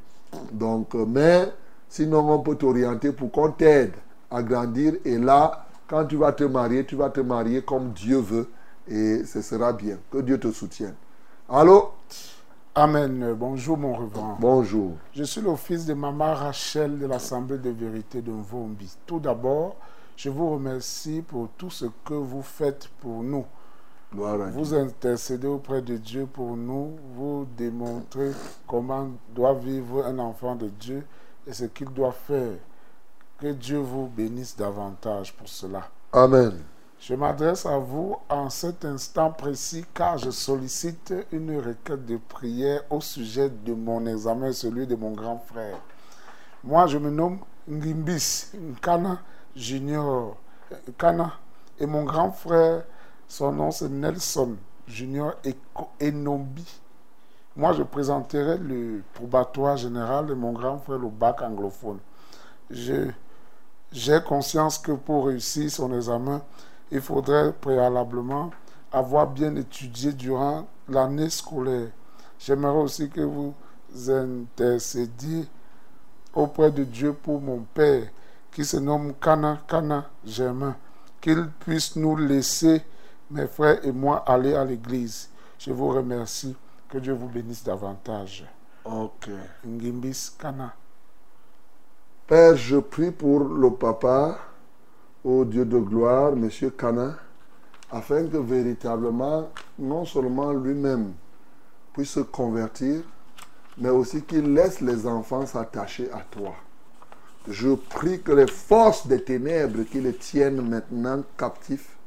D: Donc, euh, mais sinon, on peut t'orienter pour qu'on t'aide à grandir. Et là, quand tu vas te marier, tu vas te marier comme Dieu veut et ce sera bien. Que Dieu te soutienne. Allô?
L: Amen. Bonjour, mon reverend.
D: Bonjour.
L: Je suis le fils de Maman Rachel de l'Assemblée de vérité de Mvombi. Tout d'abord, je vous remercie pour tout ce que vous faites pour nous.
D: Gloire à
L: Vous intercédez auprès de Dieu pour nous, vous démontrez comment doit vivre un enfant de Dieu et ce qu'il doit faire. Que Dieu vous bénisse davantage pour cela.
D: Amen.
L: Je m'adresse à vous en cet instant précis car je sollicite une requête de prière au sujet de mon examen, celui de mon grand frère. Moi, je me nomme Ngimbis Nkana Junior Nkana et mon grand frère, son nom c'est Nelson Junior Enombi. Moi, je présenterai le probatoire général et mon grand frère le bac anglophone. J'ai conscience que pour réussir son examen, il faudrait préalablement avoir bien étudié durant l'année scolaire. J'aimerais aussi que vous intercédiez auprès de Dieu pour mon père qui se nomme Kana Kana Germain, qu'il puisse nous laisser, mes frères et moi, aller à l'église. Je vous remercie. Que Dieu vous bénisse davantage.
D: Ok.
L: Ngimbis Kana.
D: Père, je prie pour le papa, ô Dieu de gloire, Monsieur Cana, afin que véritablement, non seulement lui-même puisse se convertir, mais aussi qu'il laisse les enfants s'attacher à toi. Je prie que les forces des ténèbres qui les tiennent maintenant captifs,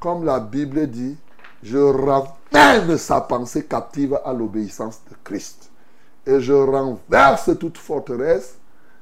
D: comme la Bible dit, je ramène sa pensée captive à l'obéissance de Christ. Et je renverse toute forteresse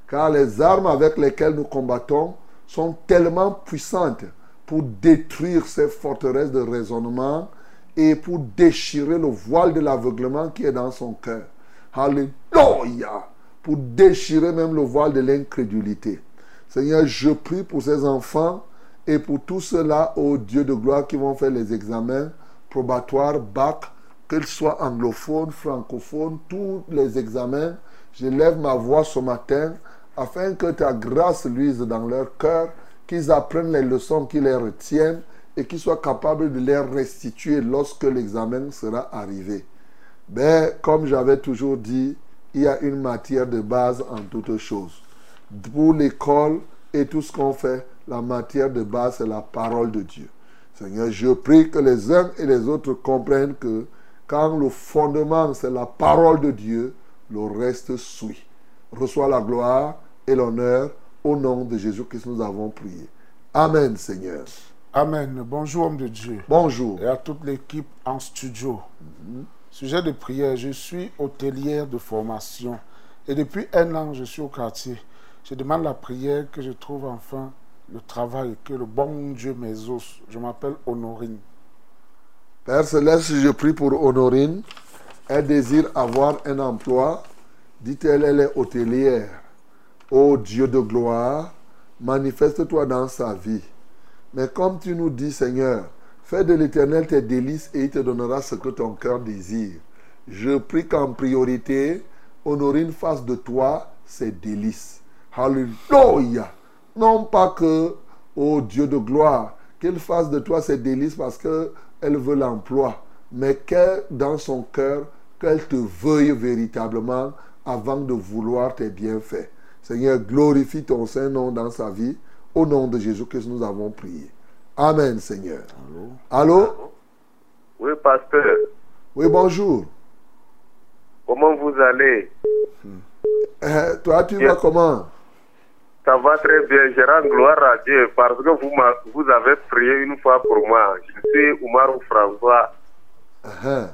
D: car les armes avec lesquelles nous combattons sont tellement puissantes pour détruire ces forteresses de raisonnement et pour déchirer le voile de l'aveuglement qui est dans son cœur. Alléluia! Pour déchirer même le voile de l'incrédulité. Seigneur, je prie pour ces enfants et pour tous ceux-là, ô Dieu de gloire, qui vont faire les examens probatoires, bac, qu'ils soient anglophones, francophones, tous les examens. Je lève ma voix ce matin afin que ta grâce luise dans leur cœur, qu'ils apprennent les leçons qui les retiennent et qu'ils soient capables de les restituer lorsque l'examen sera arrivé. Mais comme j'avais toujours dit, il y a une matière de base en toutes choses. Pour l'école et tout ce qu'on fait, la matière de base, c'est la parole de Dieu. Seigneur, je prie que les uns et les autres comprennent que quand le fondement, c'est la parole de Dieu, le reste suit. Reçois la gloire et l'honneur au nom de Jésus-Christ, nous avons prié. Amen, Seigneur.
L: Amen. Bonjour, homme de Dieu.
D: Bonjour.
L: Et à toute l'équipe en studio. Sujet de prière, je suis hôtelière de formation. Et depuis un an, je suis au quartier. Je demande la prière que je trouve enfin le travail, que le bon Dieu m'exauce. Je m'appelle Honorine.
D: Père Céleste, je prie pour Honorine. Elle désire avoir un emploi. Dit-elle, elle est hôtelière. Ô Dieu de gloire, manifeste-toi dans sa vie. Mais comme tu nous dis, Seigneur, fais de l'éternel tes délices et il te donnera ce que ton cœur désire. Je prie qu'en priorité, Honorine fasse de toi ses délices. Alléluia. Non pas que, ô Dieu de gloire, qu'elle fasse de toi ses délices parce qu'elle veut l'emploi, mais qu'elle, dans son cœur, qu'elle te veuille véritablement avant de vouloir tes bienfaits. Seigneur, glorifie ton Saint-Nom dans sa vie. Au nom de Jésus que nous avons prié. Amen, Seigneur. Allô? Allô?
N: Oui, pasteur.
D: Oui, bonjour.
N: Comment vous allez?
D: Euh, toi, tu vas comment?
N: Ça va très bien. Je rends gloire à Dieu parce que vous, vous avez prié une fois pour moi. Je suis Oumar François.
D: Uh-huh.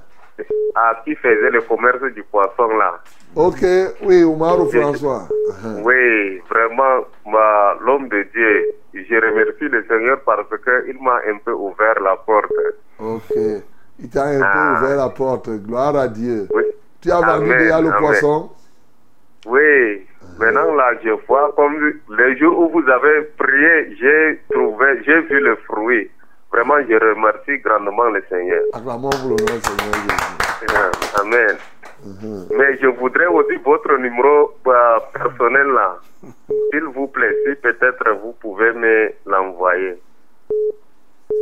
N: À qui faisait le commerce du poisson là.
D: Ok, oui, Oumar François. Uh-huh.
N: Oui, vraiment, l'homme de Dieu. Je remercie le Seigneur parce qu'il m'a un peu ouvert la porte.
D: Ok, il t'a un
N: Ah.
D: peu ouvert la porte. Gloire à Dieu.
N: Oui.
D: Tu as vendu déjà le poisson?
N: Oui, maintenant là, je vois comme les jours où vous avez prié, j'ai trouvé, j'ai vu le fruit. Vraiment, je remercie grandement le Seigneur.
D: Acclamons pour le nom du Seigneur Jésus.
N: Ah, Amen.
D: Mhm.
N: Mais je voudrais aussi votre numéro euh, personnel là. S'il vous plaît, si peut-être vous pouvez me l'envoyer.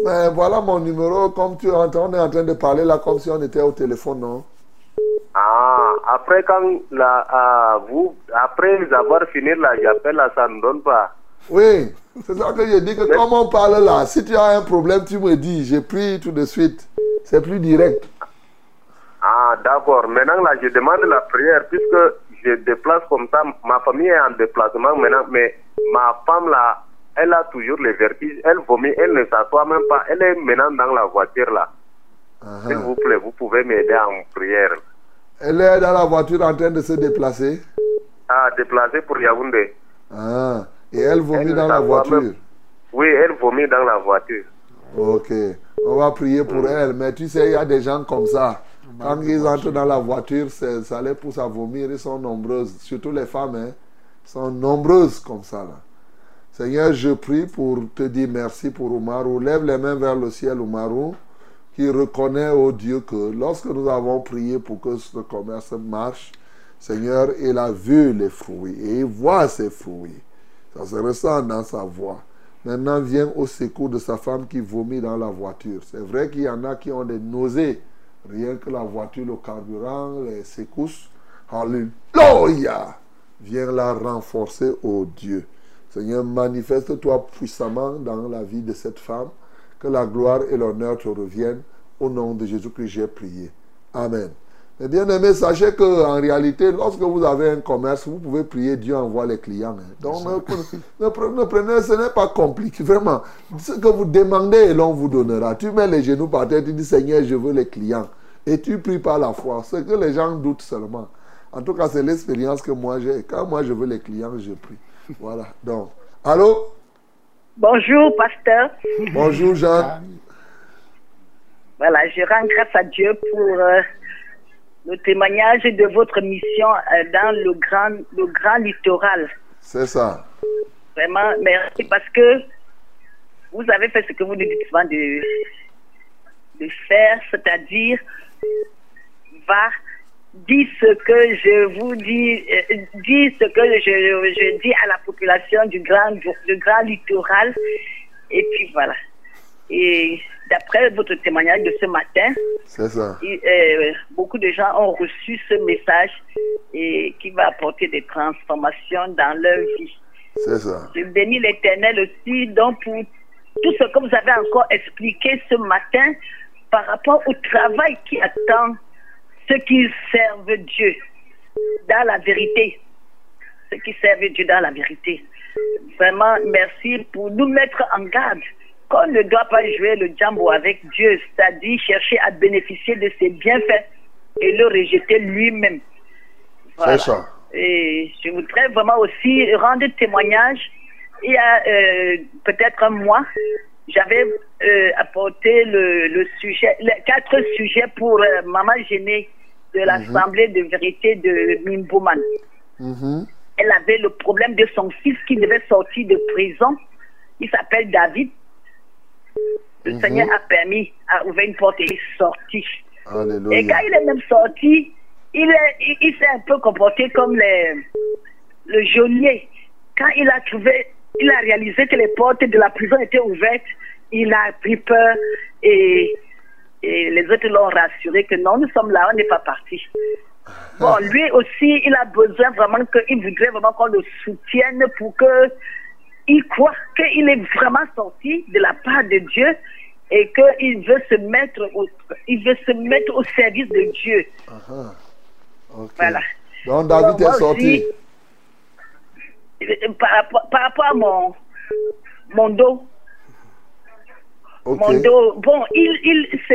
D: Mais voilà mon numéro, comme tu entends, on est en train de parler là comme si on était au téléphone, non?
N: Ah, après quand la, ah, vous, après avoir fini là, j'appelle là, ça ne donne pas?
D: Oui, c'est ça que je dis que comme on parle là, si tu as un problème, tu me dis, j'ai pris tout de suite. C'est plus direct.
N: Ah, d'accord. Maintenant, là, je demande la prière puisque je déplace comme ça. Ma famille est en déplacement maintenant, mais ma femme, là, elle a toujours les vertiges. Elle vomit, elle ne s'assoit même pas. Elle est maintenant dans la voiture, là. S'il vous plaît, vous pouvez m'aider en prière.
D: Elle est dans la voiture en train de se déplacer.
N: Ah, déplacer pour Yaoundé.
D: Ah, et elle vomit
N: Elle
D: dans la voiture.
N: même- Oui, elle vomit dans la voiture.
D: Ok, on va prier pour elle. Mais tu sais, il y a des gens comme ça. Quand ils entrent dans la voiture, ça les pousse à vomir. Ils sont nombreuses, surtout les femmes. Hein, sont nombreuses comme ça. Là. Seigneur, je prie pour te dire merci pour Oumarou. Lève les mains vers le ciel, Oumarou, qui reconnaît, au Dieu, que lorsque nous avons prié pour que ce commerce marche, Seigneur, il a vu les fruits et il voit ces fruits. Ça se ressent dans sa voix. Maintenant, viens au secours de sa femme qui vomit dans la voiture. C'est vrai qu'il y en a qui ont des nausées. Rien que la voiture, le carburant, les secousses. Alléluia! Viens la renforcer, ô Dieu. Seigneur, manifeste-toi puissamment dans la vie de cette femme. Que la gloire et l'honneur te reviennent. Au nom de Jésus que j'ai prié. Amen. Mais bien aimé, sachez que en réalité, lorsque vous avez un commerce, vous pouvez prier, Dieu envoie les clients. hein. Donc, ne, ne prenez, ne prenez- ce n'est pas compliqué, vraiment. Ce que vous demandez, et l'on vous donnera. Tu mets les genoux par terre, tu dis, Seigneur, je veux les clients. Et tu pries par la foi. Ce que les gens doutent seulement. En tout cas, c'est l'expérience que moi j'ai. Quand moi je veux les clients, je prie. Voilà. Donc, allô?
O: Bonjour, pasteur.
D: Bonjour, Jean.
O: Voilà, je rends grâce à Dieu pour euh, le témoignage de votre mission euh, dans le grand, le grand littoral.
D: C'est ça.
O: Vraiment, merci parce que vous avez fait ce que vous nous dites souvent de, de faire, c'est-à-dire, va, dis ce que je vous dis, euh, dis ce que je, je dis à la population du grand, du grand littoral. Et puis voilà. Et d'après votre témoignage de ce matin,
D: ça.
O: euh, beaucoup de gens ont reçu ce message et qui va apporter des transformations dans leur vie.
D: C'est ça.
O: Je bénis l'Éternel aussi donc pour tout ce que vous avez encore expliqué ce matin par rapport au travail qui attend ceux qui servent Dieu dans la vérité. Ceux qui servent Dieu dans la vérité. Vraiment, merci pour nous mettre en garde qu'on ne doit pas jouer le jambo avec Dieu, c'est-à-dire chercher à bénéficier de ses bienfaits et le rejeter lui-même. Voilà.
D: C'est ça.
O: Et je voudrais vraiment aussi rendre témoignage. Il y a euh, peut-être un mois, j'avais euh, apporté le, le sujet, les quatre sujets pour euh, Maman Gênée de l'Assemblée de vérité de Mimbouman.
D: Mhm.
O: Elle avait le problème de son fils qui devait sortir de prison. Il s'appelle David. Le
D: Mhm.
O: Seigneur a permis, a ouvert une porte et il est sorti. Et quand il est même sorti, il il, il s'est un peu comporté comme les- le geôlier. Quand il a trouvé, il a réalisé que les portes de la prison étaient ouvertes, il a pris peur et, et les autres l'ont rassuré que non, nous sommes là, on n'est pas parti. Bon, lui aussi, il a besoin vraiment que, il voudrait vraiment qu'on le soutienne pour que il croit qu'il est vraiment sorti de la part de Dieu et qu'il veut se mettre au, il veut se mettre au service de Dieu.
D: Ok.
O: Voilà.
D: Donc David
O: Alors,
D: est sorti.
O: aussi, par, rapport- par rapport à mon, mon dos, mon dos, bon, il, il, se,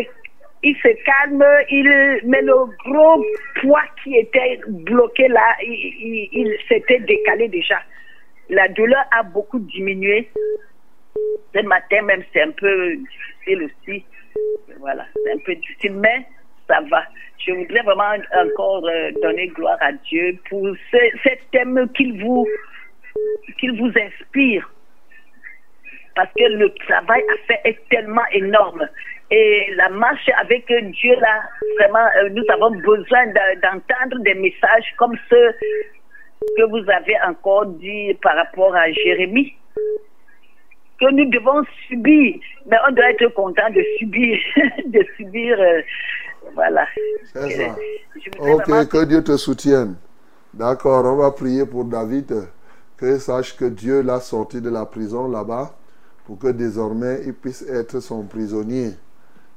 O: il se calme, il, mais le gros poids qui était bloqué là, il, il- il s'était décalé déjà. La douleur a beaucoup diminué. Ce matin même, c'est un peu difficile aussi. Voilà, c'est un peu difficile, mais ça va. Je voudrais vraiment encore euh, donner gloire à Dieu pour ce, cet thème qu'il vous, qu'il vous inspire parce que le travail à faire est tellement énorme. Et la marche avec Dieu, là, vraiment, euh, nous avons besoin de- d'entendre des messages comme ceux que vous avez encore dit par rapport à Jérémie, que nous devons subir, mais on doit être content de subir, de subir, euh, voilà.
D: C'est ça.
O: Euh,
D: Ok,
O: vraiment
D: que Dieu te soutienne. D'accord, on va prier pour David. Que sache que Dieu l'a sorti de la prison là-bas pour que désormais il puisse être son prisonnier.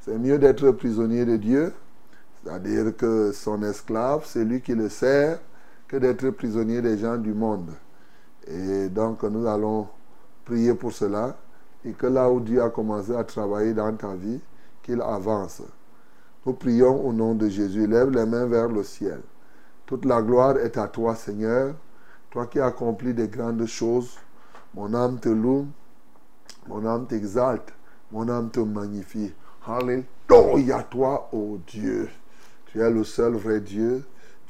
D: C'est mieux d'être prisonnier de Dieu, c'est-à-dire que son esclave, c'est lui qui le sert, que d'être prisonnier des gens du monde. Et donc nous allons prier pour cela et que là où Dieu a commencé à travailler dans ta vie, qu'il avance. Nous prions au nom de Jésus. Lève les mains vers le ciel. Toute la gloire est à toi, Seigneur. Toi qui as accompli des grandes choses. Mon âme te loue. Mon âme t'exalte. Mon âme te magnifie. Alléluia, toi, ô Dieu. Tu es le seul vrai Dieu.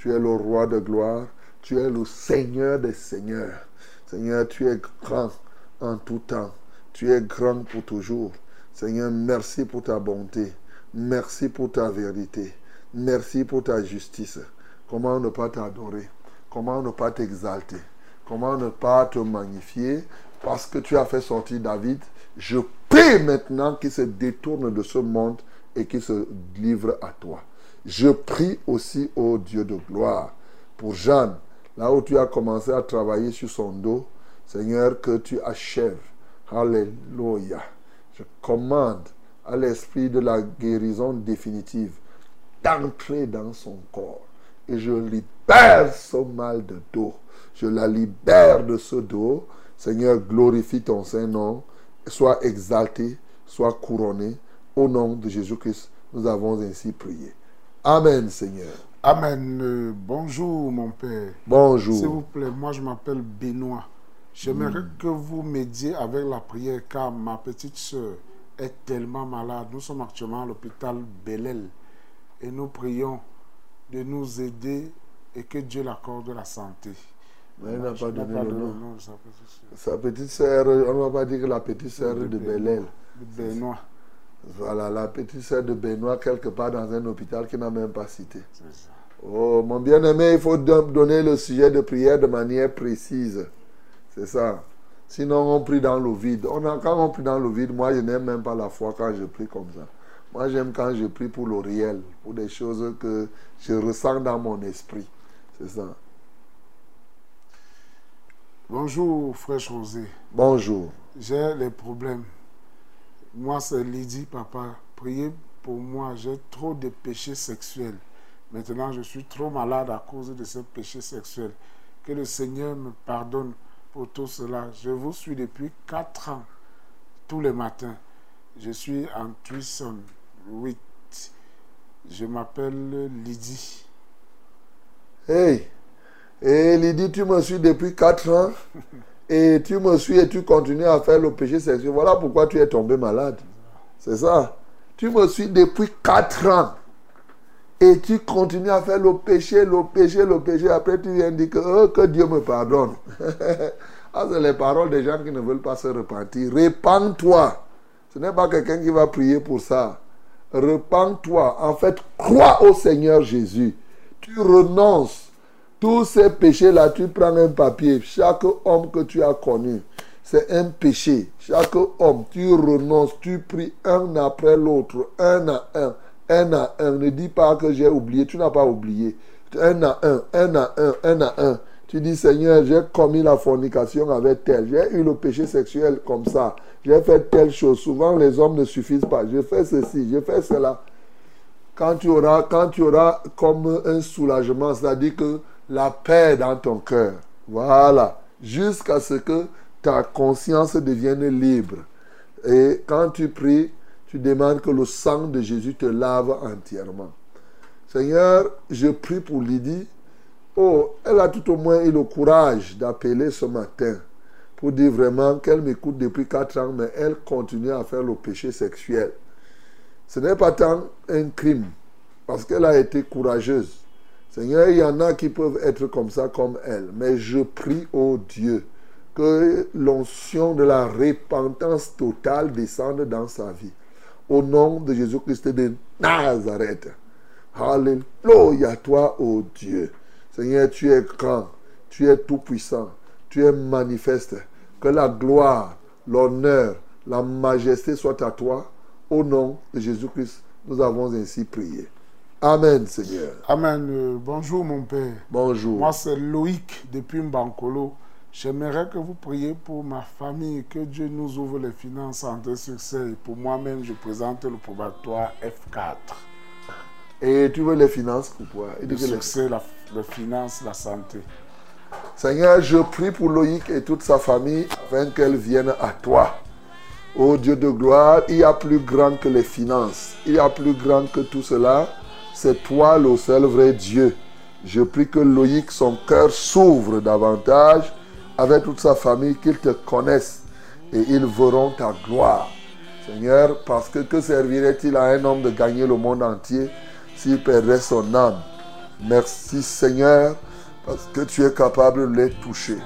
D: Tu es le roi de gloire. Tu es le Seigneur des Seigneurs. Seigneur, tu es grand en tout temps. Tu es grand pour toujours. Seigneur, merci pour ta bonté. Merci pour ta vérité. Merci pour ta justice. Comment ne pas t'adorer Comment ne pas t'exalter Comment ne pas te magnifier? Parce que tu as fait sortir David. Je prie maintenant qu'il se détourne de ce monde et qu'il se livre à toi. Je prie aussi, ô Dieu de gloire, pour Jeanne, là où tu as commencé à travailler sur son dos, Seigneur, que tu achèves. Alléluia. Je commande à l'esprit de la guérison définitive d'entrer dans son corps. Et je libère ce mal de dos. Je la libère de ce dos. Seigneur, glorifie ton Saint-Nom. Sois exalté, sois couronné. Au nom de Jésus-Christ, nous avons ainsi prié. Amen, Seigneur.
L: Amen. Euh, bonjour, mon Père.
D: Bonjour.
L: S'il vous plaît, moi je m'appelle Benoît. J'aimerais
D: Mm.
L: que vous m'aidiez avec la prière car ma petite soeur est tellement malade. Nous sommes actuellement à l'hôpital Bellel et nous prions de nous aider et que Dieu l'accorde la santé.
D: Mais elle n'a pas donné
L: pas
D: le nom.
L: de sa petite sœur.
D: Sa petite sœur, on ne va pas dire la petite sœur de, Bélel.
L: De Benoît.
D: Voilà, la petite sœur de Benoît, quelque part dans un hôpital qui n'a même pas cité. Oh, mon bien-aimé, il faut don- donner le sujet de prière de manière précise. C'est ça. Sinon, on prie dans le vide. On a, quand on prie dans le vide, moi, je n'aime même pas la foi quand je prie comme ça. Moi, j'aime quand je prie pour le réel, pour des choses que je ressens dans mon esprit. C'est ça.
L: Bonjour, frère José.
D: Bonjour.
L: J'ai les problèmes. Moi, c'est Lydie, papa. Priez pour moi. J'ai trop de péchés sexuels. Maintenant, je suis trop malade à cause de ces péchés sexuels. Que le Seigneur me pardonne pour tout cela. Je vous suis depuis 4 ans, tous les matins. Je suis en Tucson, 8. Je m'appelle Lydie.
D: Hey, et Lydie, tu me suis depuis 4 ans et tu me suis et tu continues à faire le péché sexuel. Voilà pourquoi tu es tombé malade. C'est ça. Tu me suis depuis 4 ans et tu continues à faire le péché, le péché, le péché. Après, tu viens dire que, oh, Dieu me pardonne. ah, c'est les paroles des gens qui ne veulent pas se repentir. Répands-toi. Ce n'est pas quelqu'un qui va prier pour ça. Repends-toi. En fait, crois au Seigneur Jésus. Tu renonces. Tous ces péchés-là, tu prends un papier. Chaque homme que tu as connu, c'est un péché. Chaque homme, tu renonces. Tu pries un après l'autre, un à un, un à un. Ne dis pas que j'ai oublié. Tu n'as pas oublié. Un à un, un à un, un à un. Tu dis, Seigneur, j'ai commis la fornication avec tel. J'ai eu le péché sexuel comme ça. J'ai fait telle chose. Souvent, les hommes ne suffisent pas. Je fais ceci, je fais cela. Quand tu auras, quand tu auras comme un soulagement, c'est-à-dire que la paix dans ton cœur. Voilà. Jusqu'à ce que ta conscience devienne libre. Et quand tu pries, tu demandes que le sang de Jésus te lave entièrement. Seigneur, je prie pour Lydie. Oh, elle a tout au moins eu le courage d'appeler ce matin pour dire vraiment qu'elle m'écoute depuis 4 ans, mais elle continue à faire le péché sexuel. Ce n'est pas tant un crime, parce qu'elle a été courageuse. Seigneur, il y en a qui peuvent être comme ça, comme elle. Mais je prie, au Dieu, que l'onction de la repentance totale descende dans sa vie. Au nom de Jésus-Christ de Nazareth. Alléluia, toi, ô Dieu. Seigneur, tu es grand, tu es tout-puissant, tu es manifeste. Que la gloire, l'honneur, la majesté soient à toi. Au nom de Jésus-Christ, nous avons ainsi prié. Amen, Seigneur.
L: Amen. Euh, bonjour, mon père.
D: Bonjour.
L: Moi, c'est Loïc depuis Mbankolo. J'aimerais que vous priez pour ma famille, que Dieu nous ouvre les finances, santé, succès. Et pour moi-même, je présente le probatoire F4.
D: Et tu veux les finances pour quoi
L: Le
D: que les-
L: succès, la, les finances, la santé.
D: Seigneur, je prie pour Loïc et toute sa famille afin qu'elle vienne à toi. Ô Dieu de gloire, il y a plus grand que les finances. Il y a plus grand que tout cela. C'est toi le seul vrai Dieu. Je prie que Loïc, son cœur s'ouvre davantage avec toute sa famille, qu'ils te connaissent et ils verront ta gloire. Seigneur, parce que que servirait-il à un homme de gagner le monde entier s'il perdrait son âme? Merci Seigneur, parce que tu es capable de les toucher.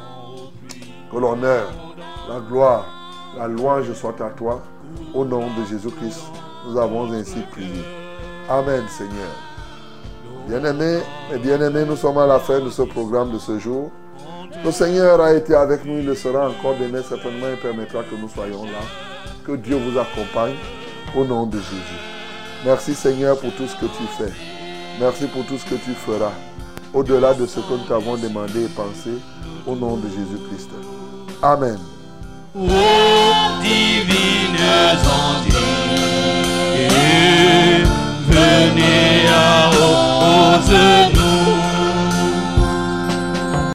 D: Que l'honneur, la gloire, la louange soit à toi. Au nom de Jésus-Christ, nous avons ainsi prié. Amen Seigneur. Bien-aimés et bien-aimés, nous sommes à la fin de ce programme de ce jour. Le Seigneur a été avec nous, il le sera encore demain certainement et permettra que nous soyons là. Que Dieu vous accompagne au nom de Jésus. Merci Seigneur pour tout ce que tu fais. Merci pour tout ce que tu feras. Au-delà de ce que nous t'avons demandé et pensé, au nom de Jésus-Christ. Amen.
E: Ô divines entités, venez à opposer